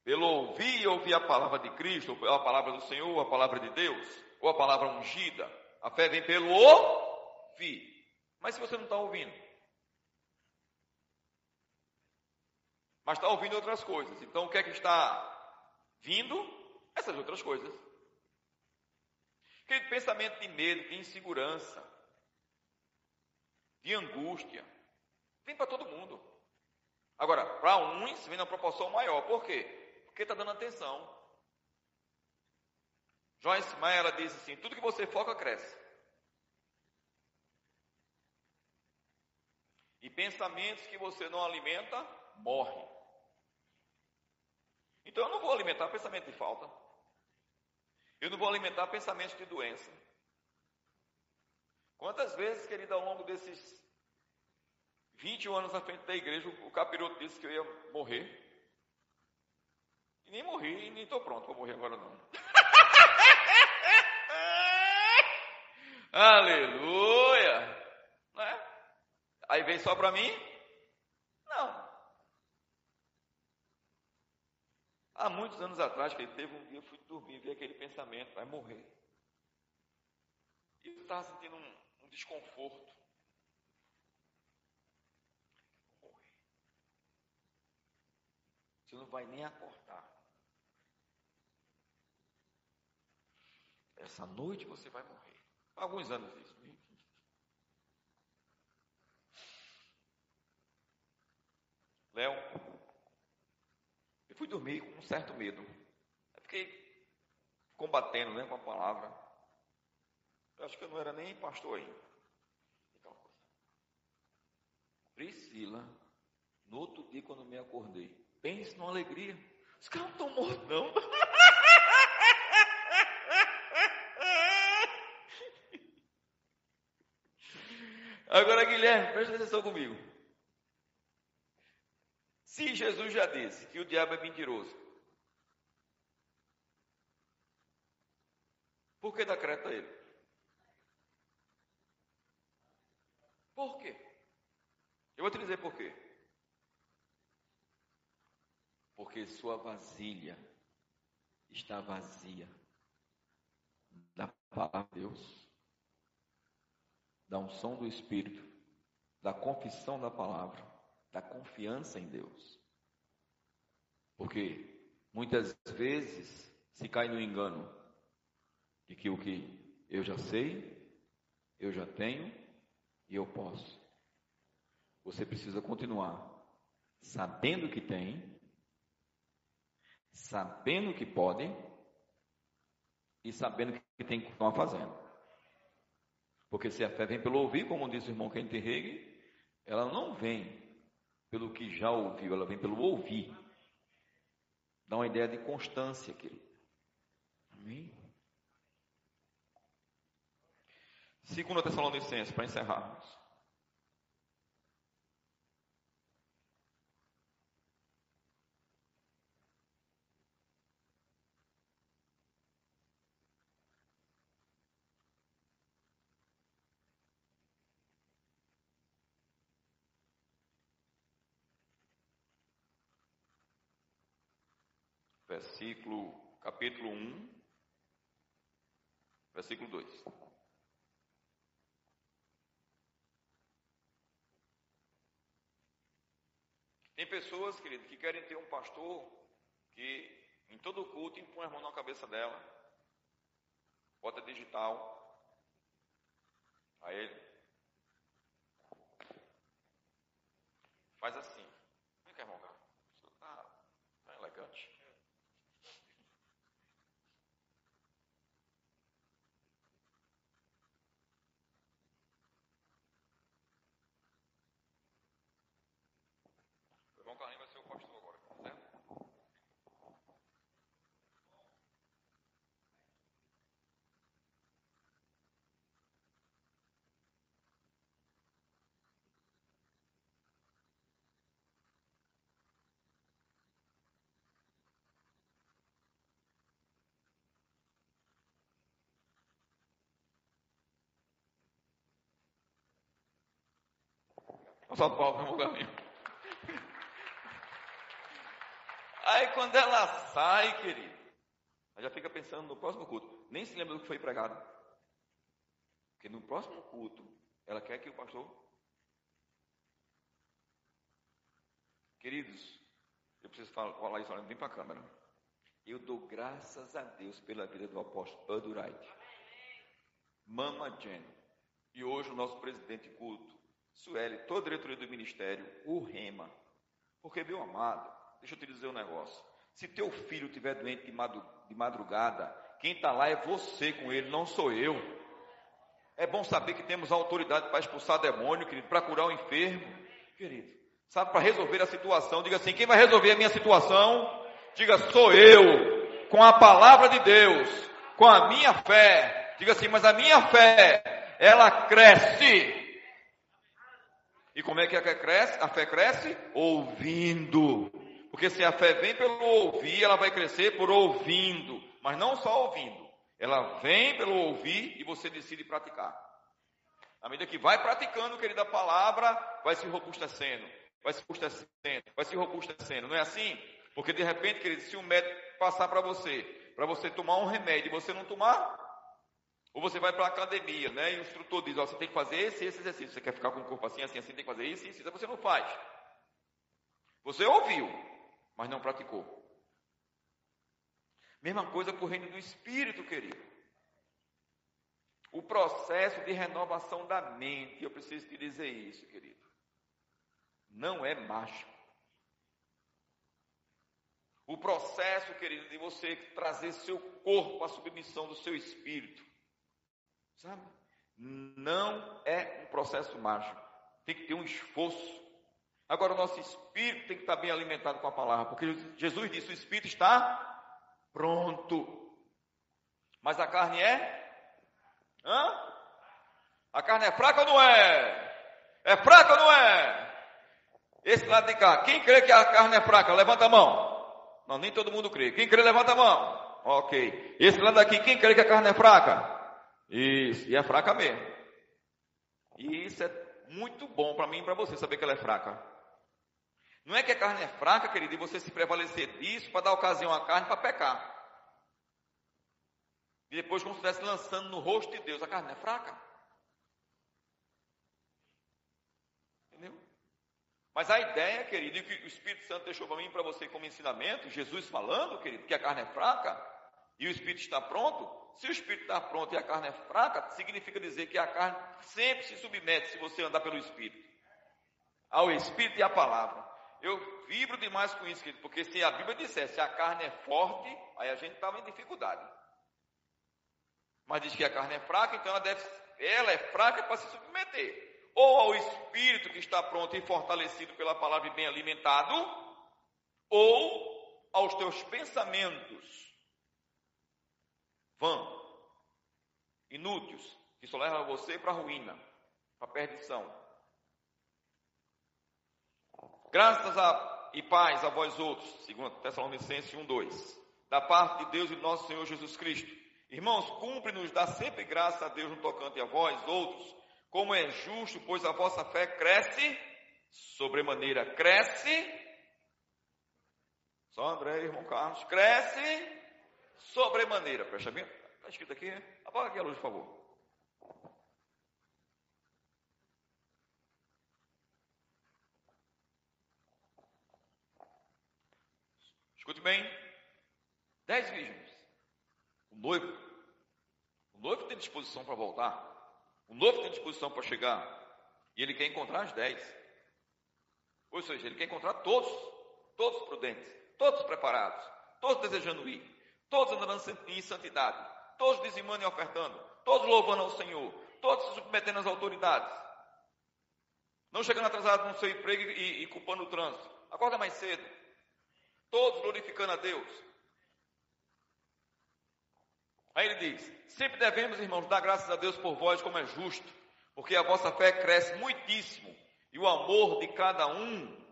Pelo ouvir e ouvir a palavra de Cristo, ou a palavra do Senhor, a palavra de Deus, ou a palavra ungida. A fé vem pelo ouvir. Mas se você não está ouvindo, mas está ouvindo outras coisas, então o que é que está vindo? Essas outras coisas. Aquele pensamento de medo, de insegurança, de angústia. Vem para todo mundo. Agora, para uns vem na proporção maior. Por quê? Porque está dando atenção. Joyce Meyer ela diz assim: tudo que você foca cresce. E pensamentos que você não alimenta, morrem. Então eu não vou alimentar pensamento de falta. Eu não vou alimentar pensamentos de doença. Quantas vezes, querido, ao longo desses 21 anos à frente da igreja, o capiroto disse que eu ia morrer. E nem morri, e nem estou pronto para morrer agora não. Aleluia! Né? Aí vem só para mim? Não. Há muitos anos atrás, que ele teve um dia, eu fui dormir vi aquele pensamento, vai morrer. E eu estava sentindo um desconforto. Você não vai nem acordar. Essa noite você vai morrer. Alguns anos isso. Léo, eu fui dormir com um certo medo. Eu fiquei combatendo né, com a palavra. Eu acho que eu não era nem pastor ainda. Priscila, no outro dia quando me acordei, pense numa alegria. Os caras não estão mortos, não. Agora, Guilherme, presta atenção comigo. Se Jesus já disse que o diabo é mentiroso, por que dá crédito a ele? Por quê? Eu vou te dizer por quê. Porque sua vasilha está vazia da palavra de Deus, da unção do Espírito, da confissão da palavra, da confiança em Deus. Porque muitas vezes se cai no engano de que o que eu já sei, eu já tenho e eu posso. Você precisa continuar sabendo que tem, sabendo que pode e sabendo que tem que continuar fazendo. Porque se a fé vem pelo ouvir, como disse o irmão Kent Hegel, ela não vem pelo que já ouviu, ela vem pelo ouvir. Dá uma ideia de constância, querido. Amém? Segunda Tessalonicenses, para encerrarmos. Versículo, capítulo 1, versículo 2. Tem pessoas, querido, que querem ter um pastor que em todo culto impõe a mão na cabeça dela, bota digital, aí ele faz assim. Vem cá, irmão, cara. Tá, tá elegante. O irmão Carlinhos vai ser o pastor agora, certo? Salve palmas, irmão Carlinhos. Aí quando ela sai, querido, ela já fica pensando no próximo culto. Nem se lembra do que foi pregado. Porque no próximo culto, ela quer que o pastor. Queridos, eu preciso falar, falar isso olhando bem para a câmera. Eu dou graças a Deus pela vida do apóstolo Bud. Mama Jenny. E hoje o nosso presidente culto, Sueli, toda a diretoria do ministério, o Rema. Porque, meu amado, deixa eu te dizer um negócio. Se teu filho estiver doente de madrugada, quem está lá é você com ele, não sou eu. É bom saber que temos autoridade para expulsar demônio, querido, para curar o enfermo, querido. Sabe, para resolver a situação. Diga assim: quem vai resolver a minha situação? Diga, sou eu, com a palavra de Deus, com a minha fé. Diga assim, mas a minha fé, ela cresce. E como é que a fé cresce? A fé cresce ouvindo. Porque se a fé vem pelo ouvir, ela vai crescer por ouvindo. Mas não só ouvindo. Ela vem pelo ouvir e você decide praticar. À medida que vai praticando, querida, palavra vai se robustecendo, vai se robustecendo, vai se robustecendo. Não é assim? Porque de repente, querido, se um médico passar para você, para você tomar um remédio e você não tomar, ou você vai para a academia, né? E o instrutor diz, ó, você tem que fazer esse esse exercício. Você quer ficar com o corpo assim, assim, assim, tem que fazer isso, isso, isso. Você não faz. Você ouviu, mas não praticou. Mesma coisa para o reino do Espírito, querido. O processo de renovação da mente, eu preciso te dizer isso, querido. Não é mágico. O processo, querido, de você trazer seu corpo à submissão do seu espírito. Sabe? Não é um processo mágico. Tem que ter um esforço. Agora, o nosso espírito tem que estar bem alimentado com a palavra, porque Jesus disse: o espírito está pronto. Mas a carne é? Hã? A carne é fraca ou não é? É fraca ou não é? Esse lado de cá. Quem crê que a carne é fraca? Levanta a mão. Não, nem todo mundo crê. Quem crê, levanta a mão. Ok. Esse lado aqui, quem crê que a carne é fraca? Isso. E é fraca mesmo. E isso é muito bom para mim e para você saber que ela é fraca. Não é que a carne é fraca, querido, e você se prevalecer disso para dar ocasião à carne para pecar. E depois, como se estivesse lançando no rosto de Deus, a carne é fraca. Entendeu? Mas a ideia, querido, e que o Espírito Santo deixou para mim e para você como ensinamento, Jesus falando, querido, que a carne é fraca e o Espírito está pronto. Se o Espírito está pronto e a carne é fraca, significa dizer que a carne sempre se submete se você andar pelo Espírito. Ao Espírito e à palavra. Eu vibro demais com isso, querido, porque se a Bíblia dissesse a carne é forte, aí a gente estava em dificuldade. Mas diz que a carne é fraca, então ela, deve, ela é fraca para se submeter. Ou ao espírito que está pronto e fortalecido pela palavra e bem alimentado, ou aos teus pensamentos vã, inúteis, que só levam você para a ruína, para a perdição. Graças a, e paz a vós outros, segundo Tessalonicenses 1, 2, da parte de Deus e nosso Senhor Jesus Cristo. Irmãos, cumpre-nos dar sempre graça a Deus no tocante a vós outros, como é justo, pois a vossa fé cresce, sobremaneira cresce. Só André, irmão Carlos, cresce sobremaneira. Presta bem, está escrito aqui, apaga aqui a luz, por favor. Escute bem. Dez virgens. O noivo. O noivo tem disposição para voltar. O noivo tem disposição para chegar. E ele quer encontrar as dez. Ou seja, ele quer encontrar todos. Todos prudentes. Todos preparados. Todos desejando ir. Todos andando em santidade. Todos dizimando e ofertando. Todos louvando ao Senhor. Todos se submetendo às autoridades. Não chegando atrasado no seu emprego e, e culpando o trânsito. Acorda mais cedo todos glorificando a Deus. Aí ele diz: Sempre devemos, irmãos, dar graças a Deus por vós, como é justo, porque a vossa fé cresce muitíssimo, e o amor de cada um,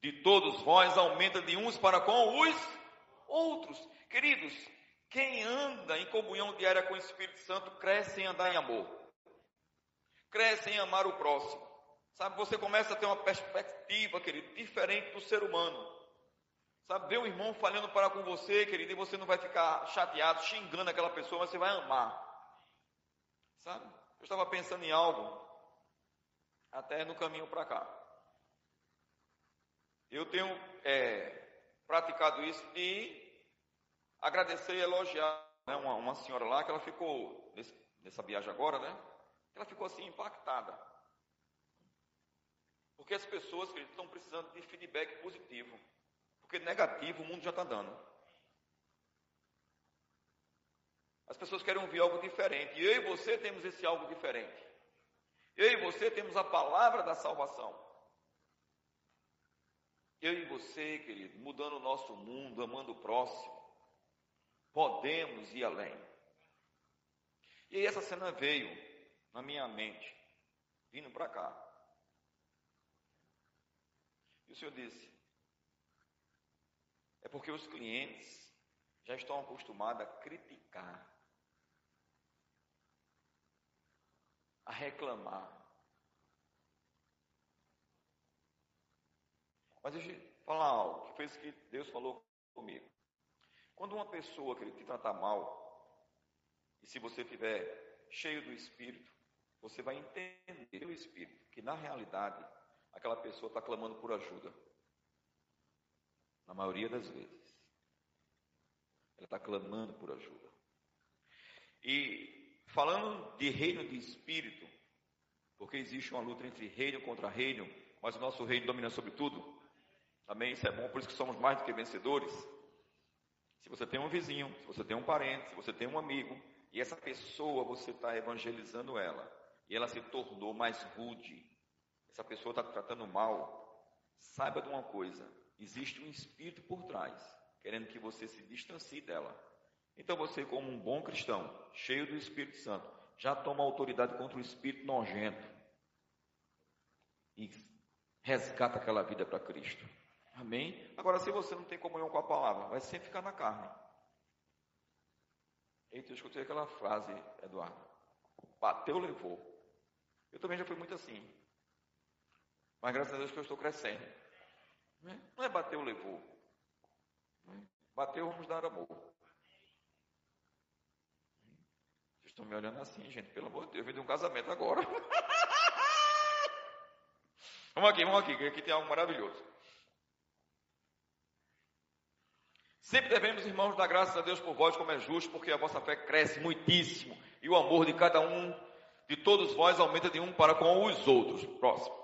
de todos vós, aumenta de uns para com os outros. Queridos, quem anda em comunhão diária com o Espírito Santo cresce em andar em amor, cresce em amar o próximo. Sabe, você começa a ter uma perspectiva, querido, diferente do ser humano. Sabe, ver um irmão falhando para com você, querido, e você não vai ficar chateado, xingando aquela pessoa, mas você vai amar. Sabe? Eu estava pensando em algo, até no caminho para cá. Eu tenho é, praticado isso de agradecer e elogiar né, uma, uma, senhora lá que ela ficou, nesse, nessa viagem agora, né? Ela ficou assim impactada. Porque as pessoas, querido, estão precisando de feedback positivo. Porque negativo o mundo já está dando. As pessoas querem ouvir algo diferente. E eu e você temos esse algo diferente. Eu e você temos a palavra da salvação. Eu e você, querido, mudando o nosso mundo, amando o próximo, podemos ir além. E aí essa cena veio na minha mente, vindo para cá. E o Senhor disse: é porque os clientes já estão acostumados a criticar, a reclamar. Mas deixa eu falar algo que isso que Deus falou comigo. Quando uma pessoa quer te tratar mal, e se você estiver cheio do Espírito, você vai entender o Espírito que na realidade aquela pessoa está clamando por ajuda. Na maioria das vezes. Ela está clamando por ajuda. E falando de reino de espírito, porque existe uma luta entre reino contra reino, mas o nosso reino domina sobre tudo. Amém? Isso é bom, por isso que somos mais do que vencedores. Se você tem um vizinho, se você tem um parente, se você tem um amigo, e essa pessoa você está evangelizando ela, e ela se tornou mais rude, essa pessoa está tratando mal, saiba de uma coisa: existe um espírito por trás, querendo que você se distancie dela. Então você, como um bom cristão, cheio do Espírito Santo, já toma autoridade contra o espírito nojento. e resgata aquela vida para Cristo. Amém? Agora, se você não tem comunhão com a palavra, vai sempre ficar na carne. Eita, eu escutei aquela frase, Eduardo. Bateu, levou. Eu também já fui muito assim. Mas graças a Deus que eu estou crescendo. Não é bateu, levou. Bateu, vamos dar amor. Vocês estão me olhando assim, gente. Pelo amor de Deus, eu vim de um casamento agora. vamos aqui, vamos aqui, que aqui tem algo maravilhoso. Sempre devemos, irmãos, dar graças a Deus por vós, como é justo, porque a vossa fé cresce muitíssimo e o amor de cada um, de todos vós, aumenta de um para com os outros. Próximo.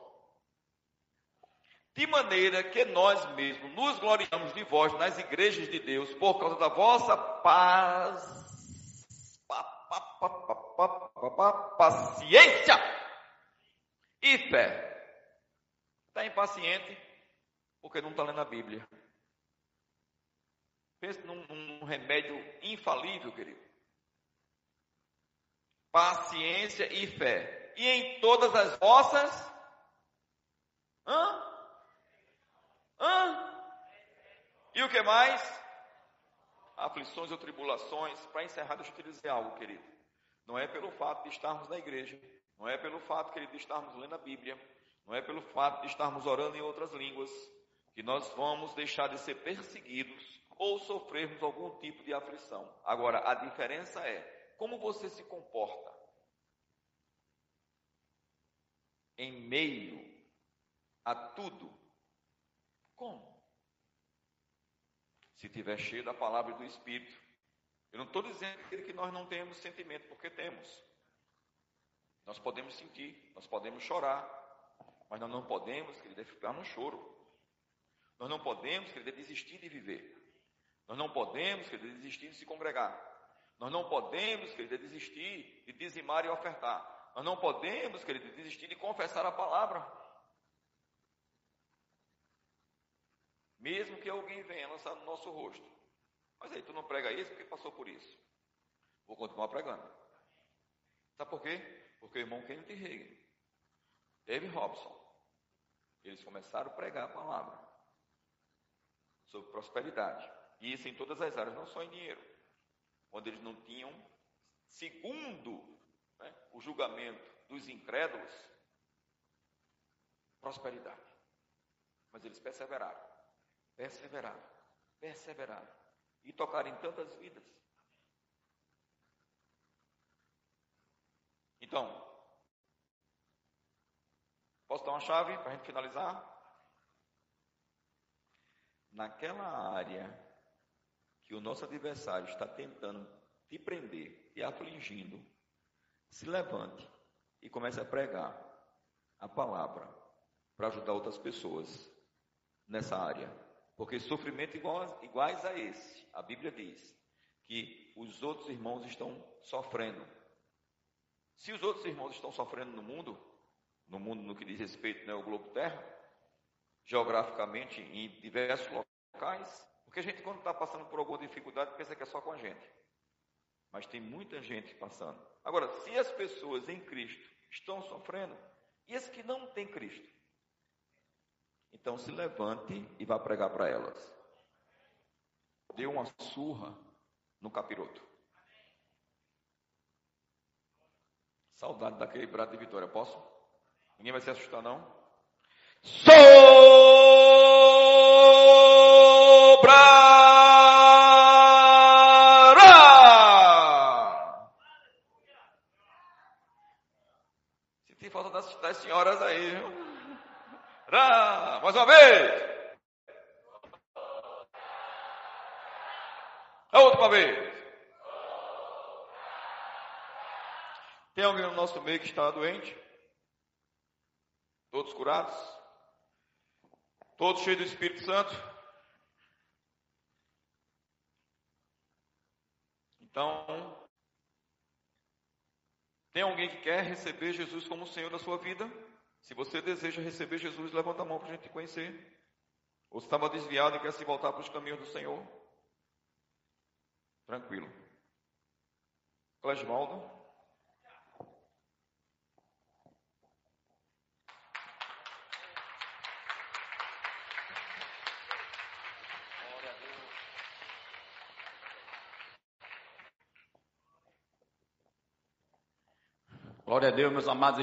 De maneira que nós mesmos nos gloriamos de vós nas igrejas de Deus por causa da vossa paz, paciência e fé. Está impaciente porque não está lendo a Bíblia. Pense num, num remédio infalível, querido. Paciência e fé. E em todas as vossas. Hã? Hã? E o que mais? Aflições ou tribulações. Para encerrar, deixa eu te dizer algo, querido. Não é pelo fato de estarmos na igreja. Não é pelo fato, querido, de estarmos lendo a Bíblia. Não é pelo fato de estarmos orando em outras línguas. Que nós vamos deixar de ser perseguidos ou sofrermos algum tipo de aflição. Agora, a diferença é como você se comporta em meio a tudo. Como? Se tiver cheio da palavra do Espírito. Eu não estou dizendo que nós não temos sentimento, porque temos. Nós podemos sentir, nós podemos chorar, mas nós não podemos, querido, ficar no choro. Nós não podemos, querido, desistir de viver. Nós não podemos, querido, desistir de se congregar. Nós não podemos, querido, desistir de dizimar e ofertar. Nós não podemos, querido, desistir de confessar a palavra. Mesmo que alguém venha lançar no nosso rosto. Mas aí tu não prega isso porque passou por isso. Vou continuar pregando. Sabe por quê? Porque o irmão Kenneth Reagan, David Robson, eles começaram a pregar a palavra sobre prosperidade. E isso em todas as áreas, não só em dinheiro. Onde eles não tinham, segundo né, o julgamento dos incrédulos, prosperidade. Mas eles perseveraram, perseveraram, perseveraram. E tocaram em tantas vidas. Então, posso dar uma chave para a gente finalizar? Naquela área que o nosso adversário está tentando te prender, te afligindo, se levante e comece a pregar a palavra para ajudar outras pessoas nessa área. Porque sofrimento iguais, iguais a esse, a Bíblia diz que os outros irmãos estão sofrendo. Se os outros irmãos estão sofrendo no mundo, no mundo no que diz respeito né, ao globo terra, geograficamente em diversos locais, porque a gente, quando está passando por alguma dificuldade, pensa que é só com a gente. Mas tem muita gente passando. Agora, se as pessoas em Cristo estão sofrendo, e as que não têm Cristo? Então se levante e vá pregar para elas. Dê uma surra no capiroto. Saudade daquele brado de vitória, posso? Ninguém vai se assustar, não? sobrará. Das, senhoras aí, viu? Rá, mais uma vez. A última vez. Tem alguém no nosso meio que está doente? Todos curados? Todos cheios do Espírito Santo? Então, tem alguém que quer receber Jesus como Senhor da sua vida? Se você deseja receber Jesus, levanta a mão para a gente conhecer. Ou estava desviado e quer se voltar para os caminhos do Senhor? Tranquilo. Clesvaldo. Glória a Deus, meus amados